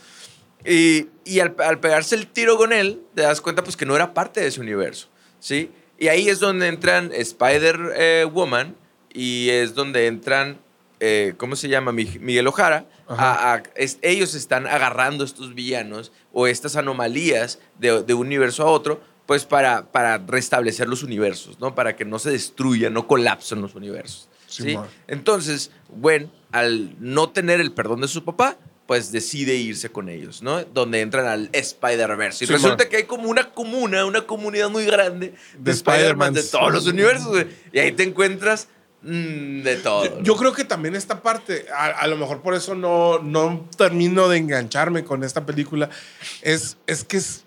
Y, y al, al pegarse el tiro con él, te das cuenta pues que no era parte de ese universo, ¿sí? Y ahí es donde entran Spider-Woman y es donde entran, eh, ¿cómo se llama? Mi- Miguel Ojara. A- a- es- ellos están agarrando estos villanos o estas anomalías de, de un universo a otro, pues para, para restablecer los universos, ¿no? Para que no se destruyan, no colapsen los universos. ¿sí? Entonces, Gwen, al no tener el perdón de su papá, pues decide irse con ellos, ¿no? Donde entran al Spider-Verse. Y Simón. resulta que hay como una comuna, una comunidad muy grande de, De Spider-Man de todos los universos, güey. Y ahí te encuentras mm, de todo. Yo, creo que también esta parte, a, a lo mejor por eso no, no termino de engancharme con esta película, es, es que es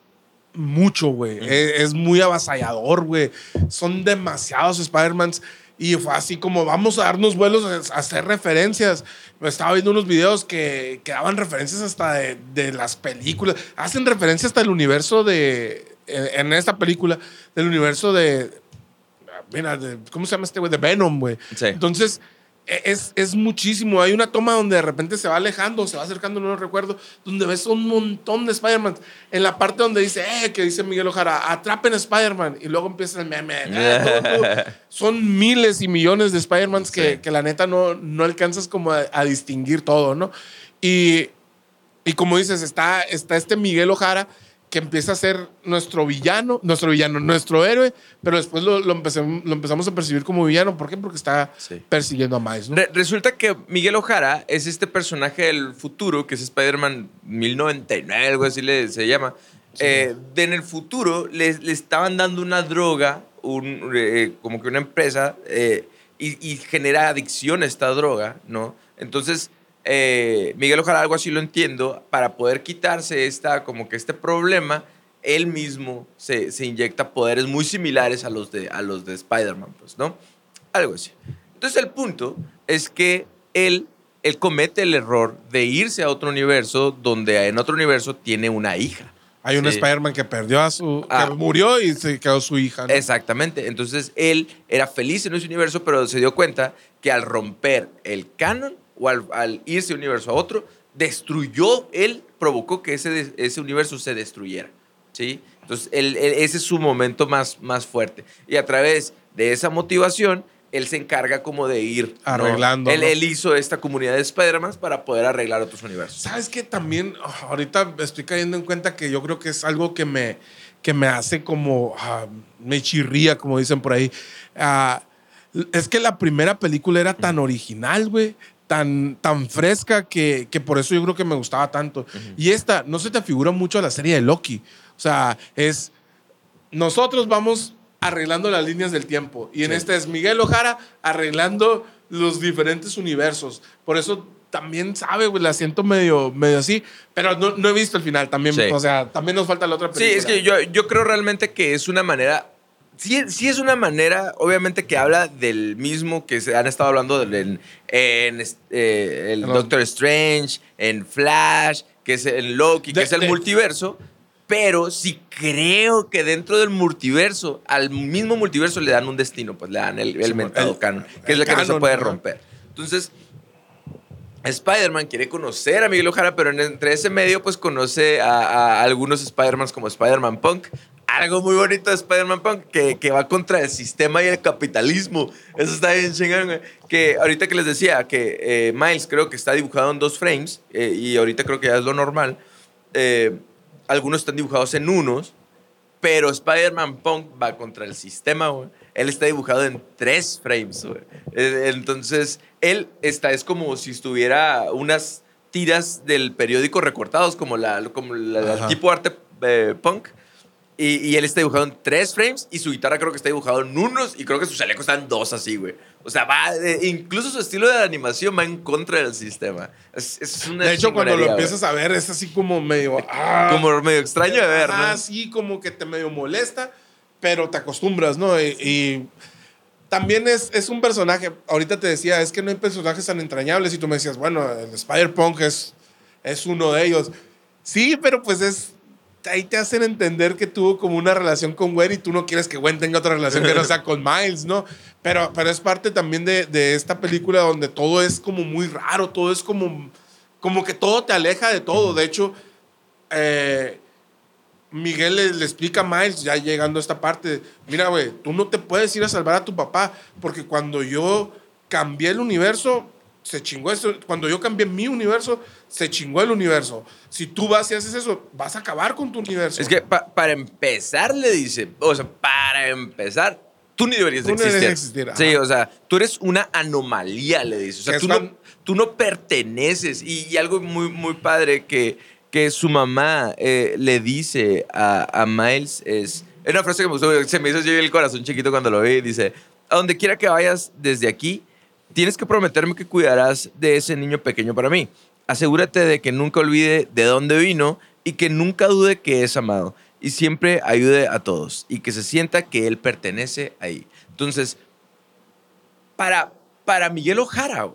mucho, güey. Es, es muy avasallador, güey. Son demasiados Spider-Mans. Y fue así como vamos a darnos vuelos a, a hacer referencias. Estaba viendo unos videos que, que daban referencias hasta de, de las películas. Hacen referencia hasta el universo de. En, en esta película, del universo de. Mira, de- ¿cómo se llama este güey? De Venom, güey. Sí. Entonces, es, es muchísimo. Hay una toma donde de repente se va alejando, se va acercando, no lo recuerdo, donde ves un montón de Spider-Man. En la parte donde dice, eh, que dice Miguel Ojara, atrapen a Spider-Man. Y luego empieza el meme. eh. Son miles y millones de Spider-Mans que, Sí. que la neta no, no alcanzas como a, a distinguir todo, ¿no? Y, y como dices, está, está este Miguel Ojara que empieza a ser nuestro villano, nuestro villano, nuestro héroe, pero después lo, lo, lo empezamos a percibir como villano. ¿Por qué? Porque está Sí. persiguiendo a Miles, ¿no? Re- resulta que Miguel Ojara es este personaje del futuro, que es Spider-Man 1099, algo así le, se llama. Eh, de en el futuro le, le estaban dando una droga, un, eh, como que una empresa, eh, y, y genera adicción a esta droga, ¿no? Entonces, eh, Miguel Ojara, algo así lo entiendo, para poder quitarse esta, como que este problema, él mismo se, se inyecta poderes muy similares a los de, a los de Spider-Man, pues, ¿no? Algo así. Entonces el punto es que él, él comete el error de irse a otro universo donde en otro universo tiene una hija. Hay un Sí. Spider-Man que perdió a su. Ah. que murió y se quedó su hija. ¿no? Exactamente. Entonces él era feliz en ese universo, pero se dio cuenta que al romper el canon o al, al irse de un universo a otro, destruyó, él provocó que ese, ese universo se destruyera. ¿sí? Entonces él- él- ese es su momento más, más fuerte. Y a través de esa motivación, él se encarga como de ir. Arreglando, Él, ¿no? él hizo esta comunidad de Spider-Man para poder arreglar otros universos. ¿Sabes qué? También ah, ahorita estoy cayendo en cuenta que yo creo que es algo que me, que me hace como, ah, me chirría, como dicen por ahí. Ah, es que la primera película era tan original, güey. Tan, tan fresca que, que por eso yo creo que me gustaba tanto. Y esta, no se te figura mucho a la serie de Loki. O sea, es. Nosotros vamos arreglando las líneas del tiempo. Y en Sí. este es Miguel Ojara arreglando los diferentes universos. Por eso también sabe, güey, la siento medio, medio así. Pero no, no he visto el final también. Sí. O sea, también nos falta la otra Sí, película. es que yo, yo creo realmente que es una manera. Sí, sí es una manera, obviamente, que habla del mismo que se han estado hablando del- en, en, eh, el Doctor Strange, en Flash, que es en Loki, que De- es el de- multiverso. Pero sí creo que dentro del multiverso, al mismo multiverso le dan un destino, pues le dan el, el Sí, mentado el- canon, que el es lo que no se puede romper. Entonces, Spider-Man quiere conocer a Miguel Ojara, pero en- entre ese medio, pues conoce a, a algunos Spider-Man como Spider-Man Punk. Algo muy bonito de Spider-Man Punk, que, que va contra el sistema y el capitalismo. Eso está bien chingón, güey. Que ahorita que les decía que eh, Miles creo que está dibujado en dos frames, eh, y ahorita creo que ya es lo normal. eh, algunos están dibujados en unos, pero Spider-Man Punk va contra el sistema, güey. Él está dibujado en tres frames, güey. Eh, Entonces, él está, es como si estuviera unas tiras del periódico recortados, como la, como la, tipo arte eh, punk. Y, y él está dibujado en tres frames y su guitarra creo que está dibujado en unos y creo que su chaleco está en dos así, güey. O sea, va, eh, incluso su estilo de animación va en contra del sistema. Es, es una De hecho, cuando lo güey. empiezas a ver, es así como medio. ah, Como medio extraño de ver, Ah, ¿no? sí, como que te medio molesta, pero te acostumbras, ¿no? Y, y también es, es un personaje, ahorita te decía, es que no hay personajes tan entrañables y tú me decías, bueno, el Spider-Punk es, es uno de ellos. Sí, pero pues es... Ahí te hacen entender que tuvo como una relación con Gwen y tú no quieres que Gwen tenga otra relación que no sea con Miles, ¿no? Pero, pero es parte también de, de esta película donde todo es como muy raro, todo es como, como que todo te aleja de todo. De hecho, eh, Miguel le, le explica a Miles, ya llegando a esta parte, mira, güey, tú no te puedes ir a salvar a tu papá, porque cuando yo cambié el universo, se chingó esto. Cuando yo cambié mi universo, se chingó el universo. Si tú vas y haces eso, vas a acabar con tu universo. Es que pa- para empezar, le dice, o sea, para empezar, tú ni deberías Tú de no existir. existir, Sí, o sea, tú eres una anomalía, le dice. O sea, tú no, tú no perteneces. Y, y algo muy, muy padre que, que su mamá eh, le dice a, a Miles es, es una frase que me gustó, se me hizo así el corazón chiquito cuando lo vi, dice, a donde quiera que vayas desde aquí, tienes que prometerme que cuidarás de ese niño pequeño para mí. Asegúrate de que nunca olvide de dónde vino y que nunca dude que es amado. Y siempre ayude a todos y que se sienta que él pertenece ahí. Entonces, para, para Miguel Ojara,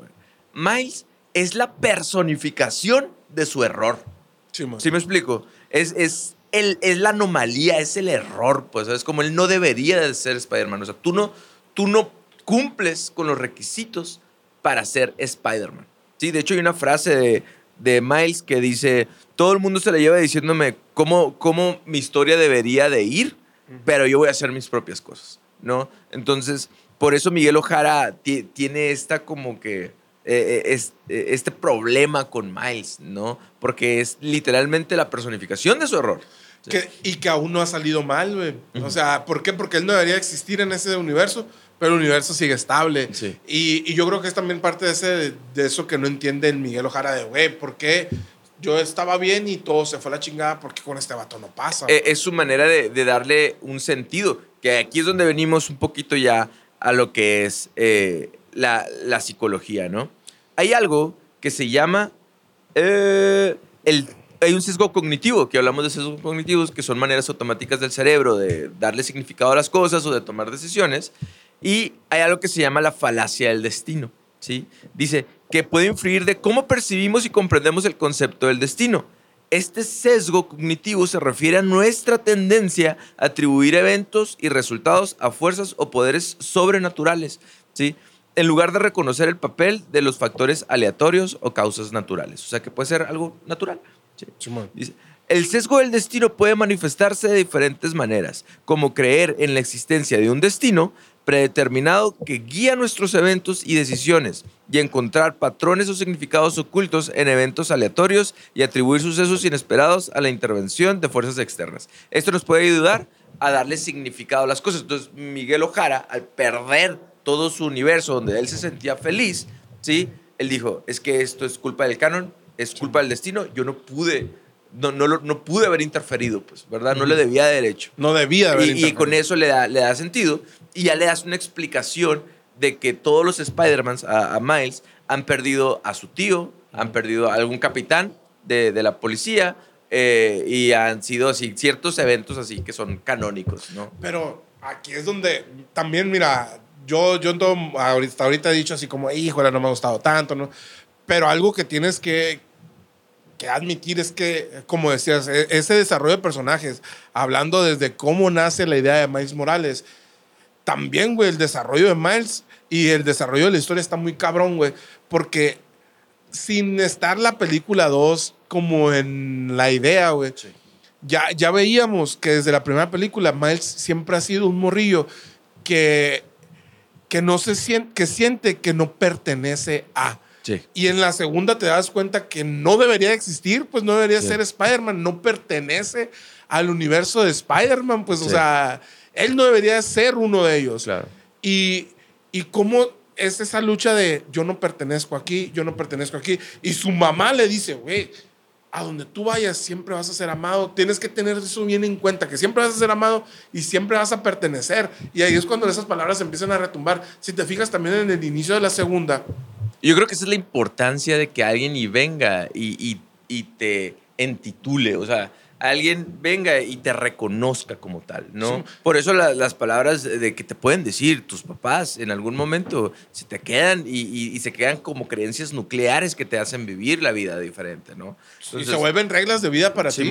Miles es la personificación de su error. Sí. ¿Sí me explico? Es, es, el, es la anomalía, es el error, pues, es como él no debería de ser Spider-Man. O sea, tú no, tú no cumples con los requisitos para ser Spider-Man. Sí, de hecho hay una frase de, de Miles que dice, todo el mundo se la lleva diciéndome cómo, cómo mi historia debería de ir, pero yo voy a hacer mis propias cosas, ¿no? Entonces, por eso Miguel Ojara ti- tiene esta como que eh, eh, es- eh, este problema con Miles, ¿no? Porque es literalmente la personificación de su error. Que, y que aún no ha salido mal, güey. O sea, ¿por qué? Porque él no debería existir en ese universo, pero el universo sigue estable. Sí. Y, y yo creo que es también parte de, ese, de eso que no entiende el Miguel Ojara de, güey, ¿por qué yo estaba bien y todo se fue a la chingada? porque con este vato no pasa? Eh, es su manera de, de darle un sentido, que aquí es donde venimos un poquito ya a lo que es eh, la, la psicología, ¿no? Hay algo que se llama eh, el hay un sesgo cognitivo, que hablamos de sesgos cognitivos, que son maneras automáticas del cerebro de darle significado a las cosas o de tomar decisiones. Y hay algo que se llama la falacia del destino. ¿sí? Dice que puede influir de cómo percibimos y comprendemos el concepto del destino. Este sesgo cognitivo se refiere a nuestra tendencia a atribuir eventos y resultados a fuerzas o poderes sobrenaturales, ¿sí? en lugar de reconocer el papel de los factores aleatorios o causas naturales. O sea, que puede ser algo natural. ¿sí? Simón. Dice, el sesgo del destino puede manifestarse de diferentes maneras, como creer en la existencia de un destino predeterminado que guía nuestros eventos y decisiones y encontrar patrones o significados ocultos en eventos aleatorios y atribuir sucesos inesperados a la intervención de fuerzas externas. Esto nos puede ayudar a darle significado a las cosas. Entonces, Miguel Ojara, al perder todo su universo donde él se sentía feliz, ¿sí? Él dijo, es que esto es culpa del canon, es culpa del destino, yo no pude, no, no, no pude haber interferido, pues, ¿verdad? No le debía derecho. No debía haber Y, y interferido. con eso le da, le da sentido y ya le das una explicación de que todos los Spider-Mans a, Miles han perdido a su tío, han perdido a algún capitán de, de la policía eh, y han sido así ciertos eventos así que son canónicos, ¿no? Pero aquí es donde también, mira, yo, yo todo, ahorita, ahorita he dicho así como, híjole, no me ha gustado tanto, ¿no? Pero algo que tienes que, que admitir es que, como decías, e- ese desarrollo de personajes, hablando desde cómo nace la idea de Miles Morales, también, güey, el desarrollo de Miles y el desarrollo de la historia está muy cabrón, güey, porque sin estar la película 2 como en la idea, güey, ya, ya veíamos que desde la primera película Miles siempre ha sido un morrillo que, que no se siente, que siente que no pertenece a. Sí. Y en la segunda te das cuenta que no debería existir, pues no debería Sí. ser Spider-Man, no pertenece al universo de Spider-Man, pues o Sí. sea, él no debería ser uno de ellos. Claro. Y, y cómo es esa lucha de yo no pertenezco aquí, yo no pertenezco aquí. Y su mamá le dice, güey, a donde tú vayas siempre vas a ser amado. Tienes que tener eso bien en cuenta, que siempre vas a ser amado y siempre vas a pertenecer. Y ahí es cuando esas palabras empiezan a retumbar. Si te fijas también en el inicio de la segunda, Yo creo que esa es la importancia de que alguien y venga y, y- y te entitule, o sea, alguien venga y te reconozca como tal, ¿no? Sí. Por eso la- las palabras de que te pueden decir tus papás en algún momento se te quedan y, y- y se quedan como creencias nucleares que te hacen vivir la vida diferente, ¿no? y Entonces, se vuelven reglas de vida para ti.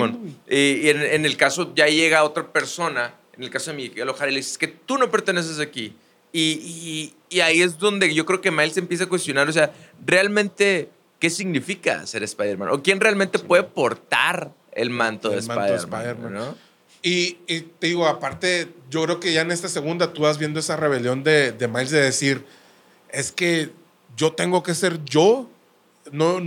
y, y en, en el caso ya llega otra persona, en el caso de Miguel Ojara, y le dices que tú no perteneces aquí. Y, y- y ahí es donde yo creo que Miles empieza a cuestionar, o sea, realmente, ¿qué significa ser Spider-Man? ¿O quién realmente puede portar el manto de El manto de Spider-Man? Y, y te digo, aparte, yo creo que ya en esta segunda tú vas viendo esa rebelión de, de Miles de decir, es que yo tengo que ser yo, no,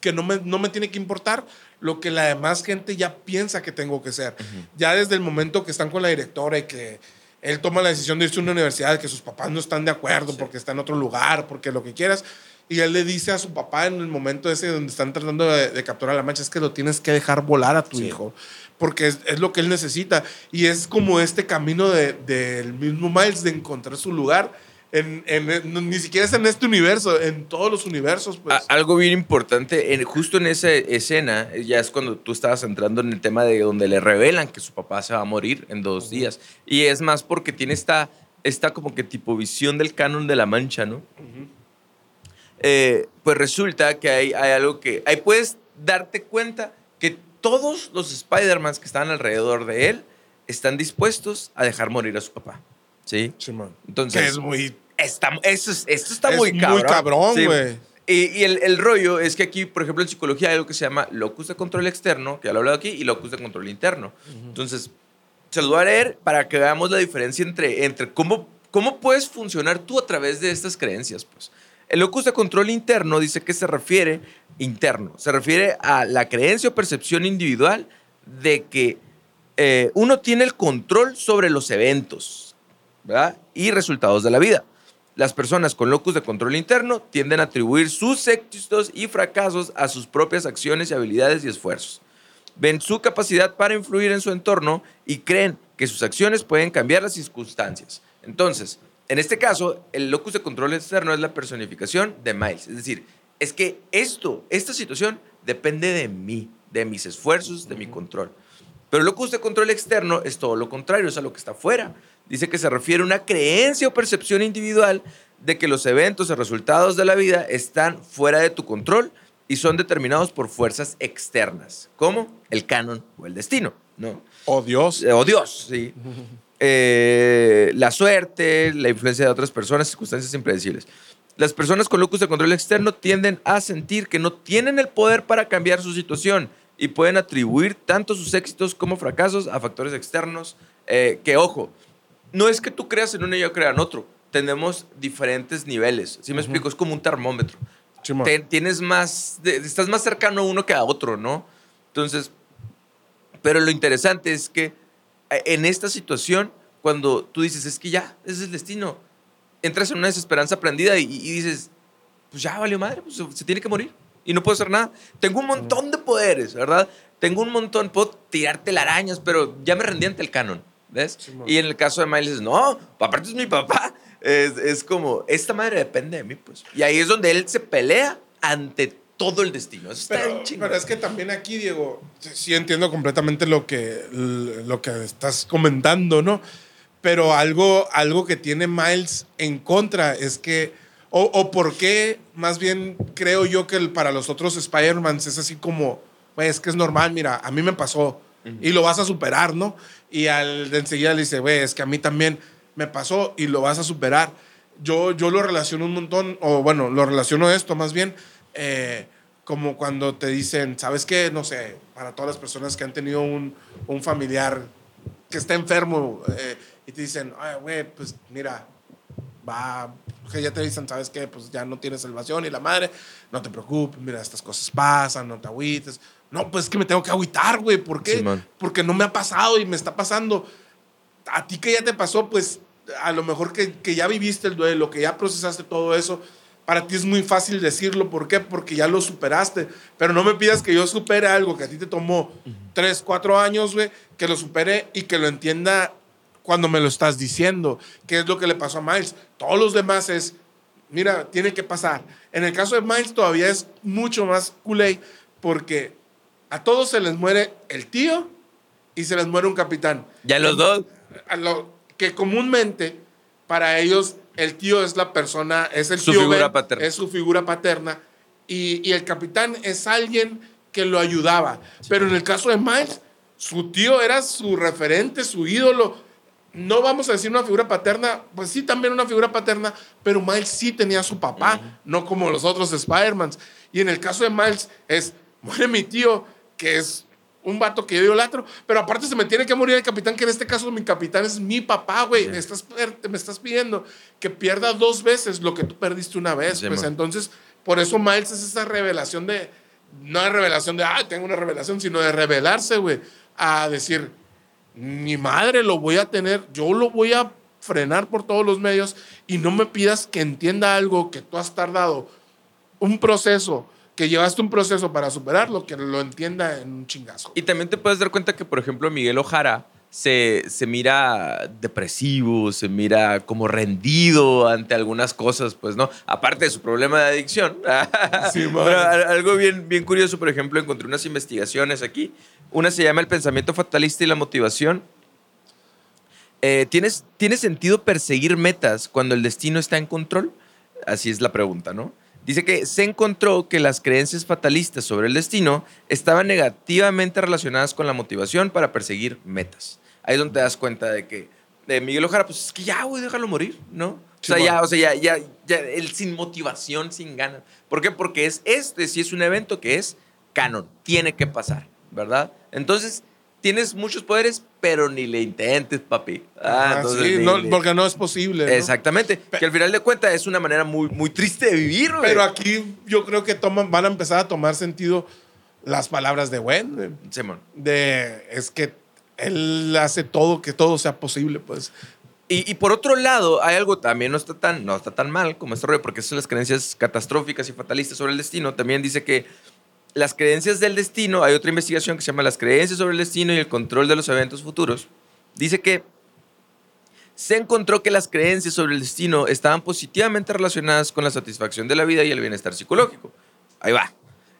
que no me, no me tiene que importar lo que la demás gente ya piensa que tengo que ser. Ya desde el momento que están con la directora y que él toma la decisión de irse a una universidad, que sus papás no están de acuerdo porque está en otro lugar, porque lo que quieras. Y él le dice a su papá en el momento ese donde están tratando de, de capturar a la mancha, es que lo tienes que dejar volar a tu Sí. hijo, porque es, es lo que él necesita. Y es como este camino de- del mismo Miles de encontrar su lugar. En, en- ni siquiera es en este universo, en todos los universos. Pues. Algo bien importante, en- justo en esa escena, ya es cuando tú estabas entrando en el tema de donde le revelan que su papá se va a morir en dos días. Y es más porque tiene esta, esta como que tipo visión del canon de la mancha, ¿no? Eh, pues resulta que hay, hay algo que... Ahí puedes darte cuenta que todos los Spider-Mans que están alrededor de él están dispuestos a dejar morir a su papá. ¿Sí? Simón. Entonces... que es muy. Está, eso es- esto está Es muy muy cabrón. cabrón, Sí. güey. Y, y el, el rollo es que aquí, por ejemplo, en psicología hay algo que se llama locus de control externo, que ya lo he hablado aquí, y locus de control interno. Entonces, se los voy a leer para que veamos la diferencia entre, entre cómo, cómo puedes funcionar tú a través de estas creencias. Pues. El locus de control interno dice que se refiere, interno, se refiere a la creencia o percepción individual de que eh, uno tiene el control sobre los eventos y resultados de la vida. Las personas con locus de control interno tienden a atribuir sus éxitos y fracasos a sus propias acciones y habilidades y esfuerzos. Ven su capacidad para influir en su entorno y creen que sus acciones pueden cambiar las circunstancias. Entonces, en este caso, el locus de control externo es la personificación de Miles. Es decir, es que esto, esta situación depende de mí, de mis esfuerzos, de mi control. Pero el locus de control externo es todo lo contrario, es a lo que está fuera. Dice que se refiere a una creencia o percepción individual de que los eventos o resultados de la vida están fuera de tu control y son determinados por fuerzas externas, como el canon o el destino, ¿no? Oh, Dios. Eh, O Dios, sí. Eh, la suerte, la influencia de otras personas, circunstancias impredecibles. Las personas con locus de control externo tienden a sentir que no tienen el poder para cambiar su situación y pueden atribuir tanto sus éxitos como fracasos a factores externos. eh, que, ojo, no es que tú creas en uno y yo crea en otro. Tenemos diferentes niveles. Si me explico, es como un termómetro. Te- tienes más, de- estás más cercano a uno que a otro, ¿no? Entonces, pero lo interesante es que en esta situación, cuando tú dices, es que ya, ese es el destino, entras en una desesperanza prendida y, y dices, pues ya valió madre, pues se, se tiene que morir y no puedo hacer nada. Tengo un montón de poderes, ¿verdad? Tengo un montón, puedo tirarte telarañas, pero ya me rendí ante el canon, ¿ves? Simón. y en el caso de Miles, no, aparte es mi papá. Es, es como, esta madre depende de mí, pues. Y ahí es donde él se pelea ante todo el destino. Eso está Pero, chingón. pero es que también aquí, Diego, sí- entiendo completamente lo que, lo que estás comentando, ¿no? Pero algo, algo que tiene Miles en contra es que, o, o por qué, más bien creo yo que el- para los otros Spider-Mans es así como, güey, es que es normal, mira, a mí me pasó y lo vas a superar, ¿no? Y al de enseguida le dice, güey, es que a mí también me pasó y lo vas a superar. Yo, yo lo relaciono un montón, o bueno, lo relaciono esto más bien, eh, como cuando te dicen, ¿sabes qué? No sé, para todas las personas que han tenido un, un familiar que está enfermo eh, y te dicen, ay, güey, pues mira, va, que ya te dicen, ¿sabes qué? Pues ya no tienes salvación y la madre, no te preocupes, mira, estas cosas pasan, no te agüites. No, pues es que me tengo que agüitar, güey, ¿por qué? Simón. Porque no me ha pasado y me está pasando. A ti que ya te pasó, pues a lo mejor que, que ya viviste el duelo, que ya procesaste todo eso, para ti es muy fácil decirlo. ¿Por qué? Porque ya lo superaste. Pero no me pidas que yo supere algo que a ti te tomó tres, cuatro años, güey, que lo supere y que lo entienda cuando me lo estás diciendo. ¿Qué es lo que le pasó a Miles? Todos los demás es, mira, tiene que pasar. En el caso de Miles todavía es mucho más culé porque a todos se les muere el tío y se les muere un capitán. Ya los dos. A lo que comúnmente para ellos el tío es la persona, es el Su tío figura Ben, paterna. es su figura paterna y, y el capitán es alguien que lo ayudaba. Pero en el caso de Miles, su tío era su referente, su ídolo. No vamos a decir una figura paterna, pues sí, también una figura paterna, pero Miles sí tenía a su papá, no como los otros Spider-Mans. Y en el caso de Miles es, muere mi tío, que es un vato que yo idolatro, pero aparte se me tiene que morir el capitán, que en este caso mi capitán es mi papá, güey. Me, estás, me estás pidiendo que pierda dos veces lo que tú perdiste una vez. Sí, pues man. entonces, por eso Miles es esa revelación de, no es revelación de, ah, tengo una revelación, sino de revelarse, güey, a decir, mi madre lo voy a tener, yo lo voy a frenar por todos los medios y no me pidas que entienda algo que tú has tardado un proceso, que llevaste un proceso para superarlo, que lo entienda en un chingazo. Y también te puedes dar cuenta que, por ejemplo, Miguel Ojara se, se mira depresivo, se mira como rendido ante algunas cosas, pues, ¿no? Aparte de su problema de adicción. Sí. Pero algo bien, bien curioso, por ejemplo, encontré unas investigaciones aquí. Una se llama El pensamiento fatalista y la motivación. Eh, ¿tienes, ¿Tiene sentido perseguir metas cuando el destino está en control? Así es la pregunta, ¿no? Dice que se encontró que las creencias fatalistas sobre el destino estaban negativamente relacionadas con la motivación para perseguir metas. Ahí es donde te das cuenta de que de Miguel Ojara, pues es que ya, güey, déjalo morir, ¿no? O sea, ya, o sea, ya, ya, ya, él sin motivación, sin ganas. ¿Por qué? Porque es este, si es un evento que es canon, tiene que pasar, ¿verdad? Entonces, tienes muchos poderes, pero ni le intentes, papi. Ah, Ah, entonces sí, ni- no, ni- porque no es posible. ¿no? Exactamente. Que al final de cuentas es una manera muy, muy triste de vivir, güey. Pero aquí yo creo que toman, van a empezar a tomar sentido las palabras de Gwen. güey. Simón. De, es que él hace todo que todo sea posible, pues. Y, y por otro lado, hay algo también no está tan, no está tan mal como este rollo, porque son las creencias catastróficas y fatalistas sobre el destino. También dice que las creencias del destino, hay otra investigación que se llama Las creencias sobre el destino y el control de los eventos futuros. Dice que se encontró que las creencias sobre el destino estaban positivamente relacionadas con la satisfacción de la vida y el bienestar psicológico. Ahí va.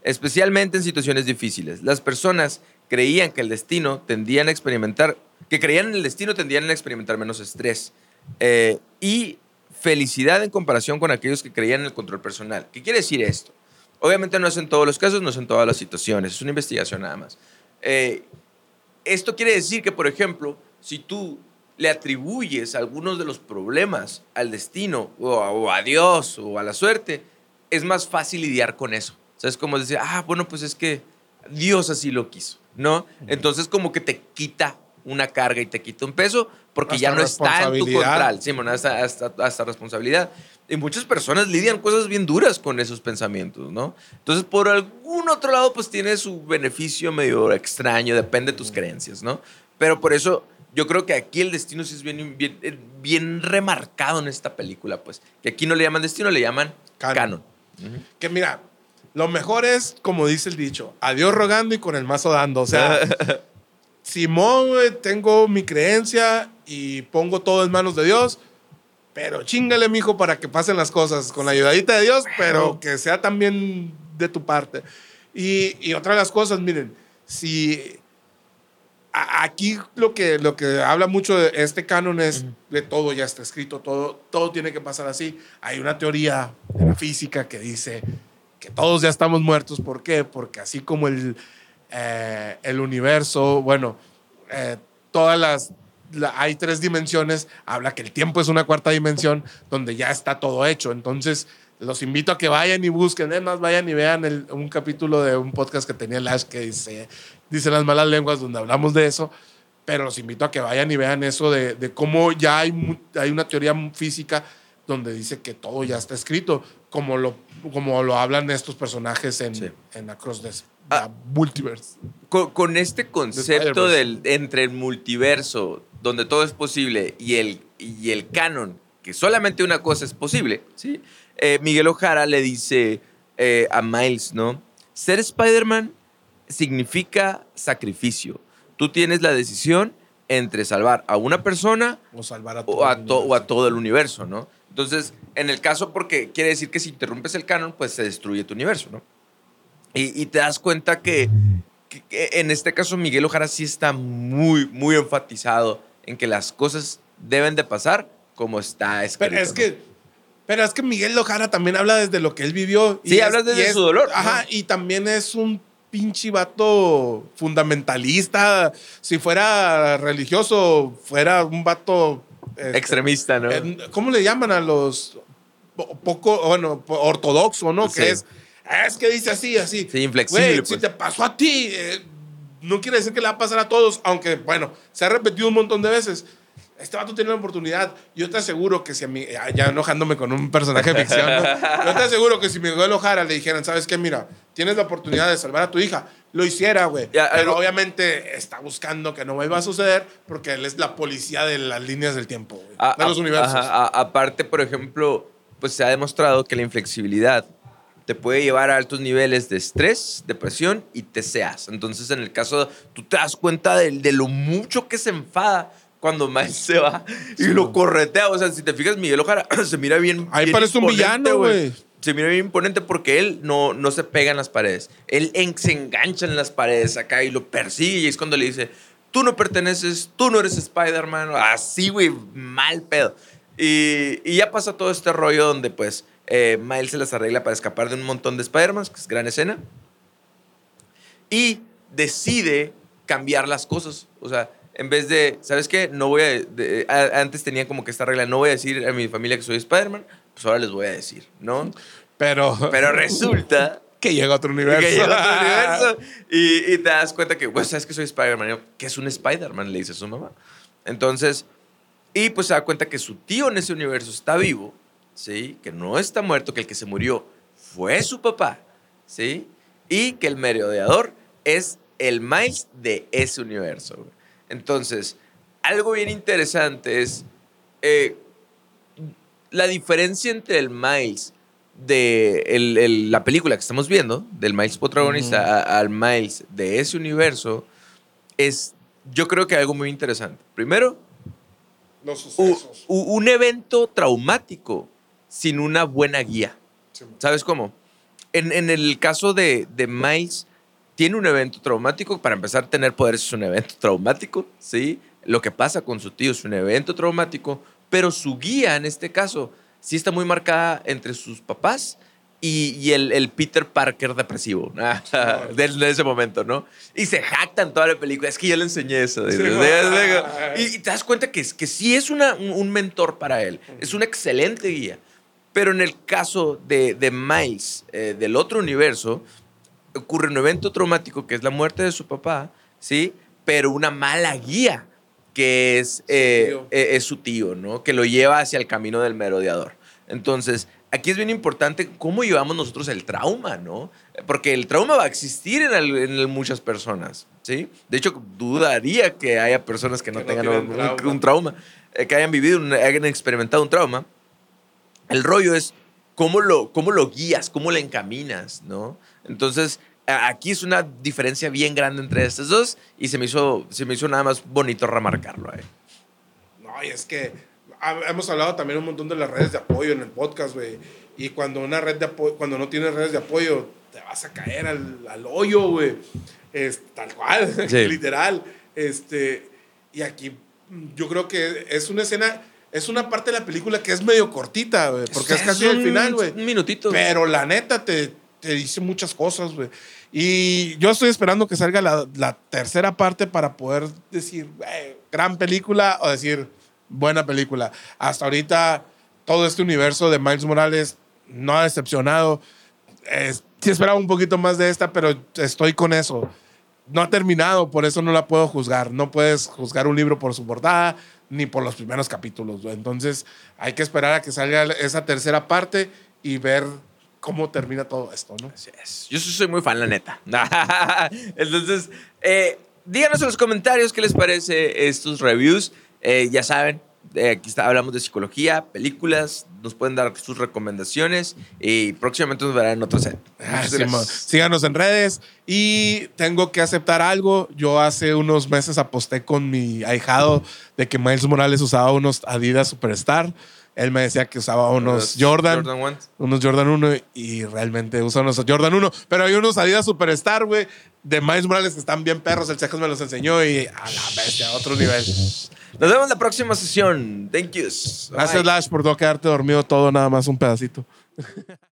Especialmente en situaciones difíciles. Las personas creían que el destino tendían a experimentar, que creían en el destino tendían a experimentar menos estrés eh, y felicidad en comparación con aquellos que creían en el control personal. ¿Qué quiere decir esto? Obviamente no es en todos los casos, no es en todas las situaciones, es una investigación nada más. Eh, esto quiere decir que, por ejemplo, si tú le atribuyes algunos de los problemas al destino o a, o a Dios o a la suerte, es más fácil lidiar con eso. O sea, es como decir, ah, bueno, pues es que Dios así lo quiso, ¿no? Entonces como que te quita una carga y te quita un peso porque Hasta ya no está en tu control. Sí, bueno, hasta, hasta, hasta responsabilidad. Y muchas personas lidian cosas bien duras con esos pensamientos, ¿no? Entonces, por algún otro lado, pues tiene su beneficio medio extraño, depende de tus creencias, ¿no? Pero por eso yo creo que aquí el destino sí es bien, bien, eh, bien remarcado en esta película, pues. Que aquí no le llaman destino, le llaman Canon. canon. Que mira, lo mejor es, como dice el dicho, a Dios rogando y con el mazo dando. O sea, Simón, tengo mi creencia y pongo todo en manos de Dios, pero chingale, mijo, para que pasen las cosas con la ayudadita de Dios, pero que sea también de tu parte. Y, y otra de las cosas, miren, si a- aquí lo que, lo que habla mucho de este canon es de todo ya está escrito, todo, todo tiene que pasar así. Hay una teoría de la física que dice que todos ya estamos muertos. ¿Por qué? Porque así como el, eh, el universo, bueno, eh, todas las, la- hay tres dimensiones, habla que el tiempo es una cuarta dimensión donde ya está todo hecho. Entonces, los invito a que vayan y busquen, es más, vayan y vean el- un capítulo de un podcast que tenía Lash que dice, dice las malas lenguas, donde hablamos de eso. Pero los invito a que vayan y vean eso de, de cómo ya hay, hay una teoría física donde dice que todo ya está escrito, como lo, como lo hablan estos personajes en, Sí. en Across the Ah. Multiverse. Con, con este concepto del, entre el multiverso, donde todo es posible, y el, y el canon, que solamente una cosa es posible, ¿sí? Eh, Miguel Ojara le dice eh, a Miles, ¿no? Ser Spider-Man significa sacrificio. Tú tienes la decisión entre salvar a una persona O salvar a o a, el to- o a todo el universo, ¿no? Entonces, en el caso, porque quiere decir que si interrumpes el canon, pues se destruye tu universo, ¿no? Y, y te das cuenta que, que- que en este caso Miguel Ojara sí está muy, muy enfatizado en que las cosas deben de pasar como está escrito. Pero es ¿no? que, pero es que Miguel Lojara también habla desde lo que él vivió. Sí, es- hablas desde y es- su dolor, Ajá, ¿no? y también es un pinche vato fundamentalista. Si fuera religioso, fuera un vato... este, Extremista, ¿no? ¿Cómo le llaman a los po- poco, bueno, ortodoxo, no? Sí. Que es, es que dice así, así. Sí, inflexible, Güey, pues. Si te pasó a ti, eh, no quiere decir que le va a pasar a todos, aunque, bueno, se ha repetido un montón de veces. Este vato tiene la oportunidad. Yo te aseguro que si a mí, ya- ya enojándome con un personaje de ficción, ¿no? yo te aseguro que si Miguel Ojara le dijeran, ¿sabes qué? Mira, tienes la oportunidad de salvar a tu hija, lo hiciera, güey. Pero algo- obviamente está buscando que no vuelva a suceder porque él es la policía de las líneas del tiempo, güey, A- de los a- universos. ajá, a- aparte, por ejemplo, pues se ha demostrado que la inflexibilidad te puede llevar a altos niveles de estrés, depresión y TCAs. Entonces, en el caso, tú te das cuenta de, de lo mucho que se enfada cuando Miles se va y lo corretea. O sea, si te fijas, Miguel Ojara se mira bien. Ahí bien parece un villano, güey. Se mira bien imponente porque él no, no se pega en las paredes. Él en- se engancha en las paredes acá y lo persigue. Y es cuando le dice, tú no perteneces, tú no eres Spider-Man. Así, güey, mal pedo. Y, y ya pasa todo este rollo donde, pues, eh, Miles se las arregla para escapar de un montón de Spider-Man, que es gran escena. Y decide cambiar las cosas. O sea, en vez de, ¿sabes qué? No voy a, de- a- antes tenía como que esta regla, no voy a decir a mi familia que soy Spider-Man, pues ahora les voy a decir, ¿no? Pero, Pero resulta que llega a otro universo. que llega otro universo y, y te das cuenta que, pues, ¿sabes que soy Spider-Man? ¿Qué es un Spider-Man? Le dice su mamá. Entonces, y pues se da cuenta que su tío en ese universo está vivo, ¿sí? Que no está muerto, que el que se murió fue su papá, ¿sí? Y que el merodeador es el Miles de ese universo. güey. Entonces, algo bien interesante es eh, la diferencia entre el Miles de el- el- la película que estamos viendo, del Miles protagonista a- al Miles de ese universo, es yo creo que algo muy interesante. Primero, Los u- sucesos. u- un evento traumático sin una buena guía. Sí. ¿Sabes cómo? En, en el caso de, de Miles, tiene un evento traumático. Para empezar, tener poderes es un evento traumático, ¿sí? Lo que pasa con su tío es un evento traumático, pero su guía, en este caso, sí está muy marcada entre sus papás y, y el, el Peter Parker depresivo de, de ese momento, ¿no? Y se jactan toda la película. Es que yo le enseñé eso. Sí, y, y te das cuenta que, que sí es una, un, un mentor para él. Es una excelente guía. Pero en el caso de, de Miles, eh, del otro universo, ocurre un evento traumático que es la muerte de su papá, ¿sí? Pero una mala guía, que es, eh, tío. eh, es su tío, ¿no? Que lo lleva hacia el camino del merodeador. Entonces, aquí es bien importante cómo llevamos nosotros el trauma, ¿no? Porque el trauma va a existir en, el- en muchas personas, ¿sí? De hecho, dudaría que haya personas que no Que no tengan un, trauma. un trauma, eh, que hayan vivido, un- hayan experimentado un trauma. El rollo es cómo lo, cómo lo guías, cómo le encaminas, ¿no? Entonces, aquí es una diferencia bien grande entre estas dos y se me hizo, se me hizo nada más bonito remarcarlo. eh. No, y es que hemos hablado también un montón de las redes de apoyo en el podcast, güey. Y cuando una red de apoyo, cuando no tienes redes de apoyo, te vas a caer al, al hoyo, güey. Es tal cual, Sí. literal. Este, y aquí yo creo que es una escena, es una parte de la película que es medio cortita, güey. Porque es, casi el final, güey. Un minutito. Pero la neta te, te dice muchas cosas, güey. Y yo estoy esperando que salga la, la tercera parte para poder decir, güey, gran película o decir, buena película. Hasta ahorita, todo este universo de Miles Morales no ha decepcionado. Es- sí esperaba un poquito más de esta, pero estoy con eso. No ha terminado, por eso no la puedo juzgar. No puedes juzgar un libro por su portada ni por los primeros capítulos. Entonces hay que esperar a que salga esa tercera parte y ver cómo termina todo esto, ¿no? Así es. Yo soy muy fan, la neta. Entonces, eh, díganos en los comentarios qué les parece estos reviews. Eh, ya saben, eh, aquí está, hablamos de psicología, películas, nos pueden dar sus recomendaciones y próximamente nos verán en otro set. Ah, Síganos en redes y tengo que aceptar algo. Yo hace unos meses aposté con mi ahijado de que Miles Morales usaba unos Adidas Superstar. Él me decía que usaba unos Jordan, Jordan unos Jordan 1 y realmente usa unos Jordan 1. Pero hay unos Adidas Superstar, güey, de Miles Morales que están bien perros. El Checos me los enseñó y a la bestia, a otro nivel. Nos vemos la próxima sesión. Thank you. Gracias, Lash, por no quedarte dormido todo, nada más un pedacito.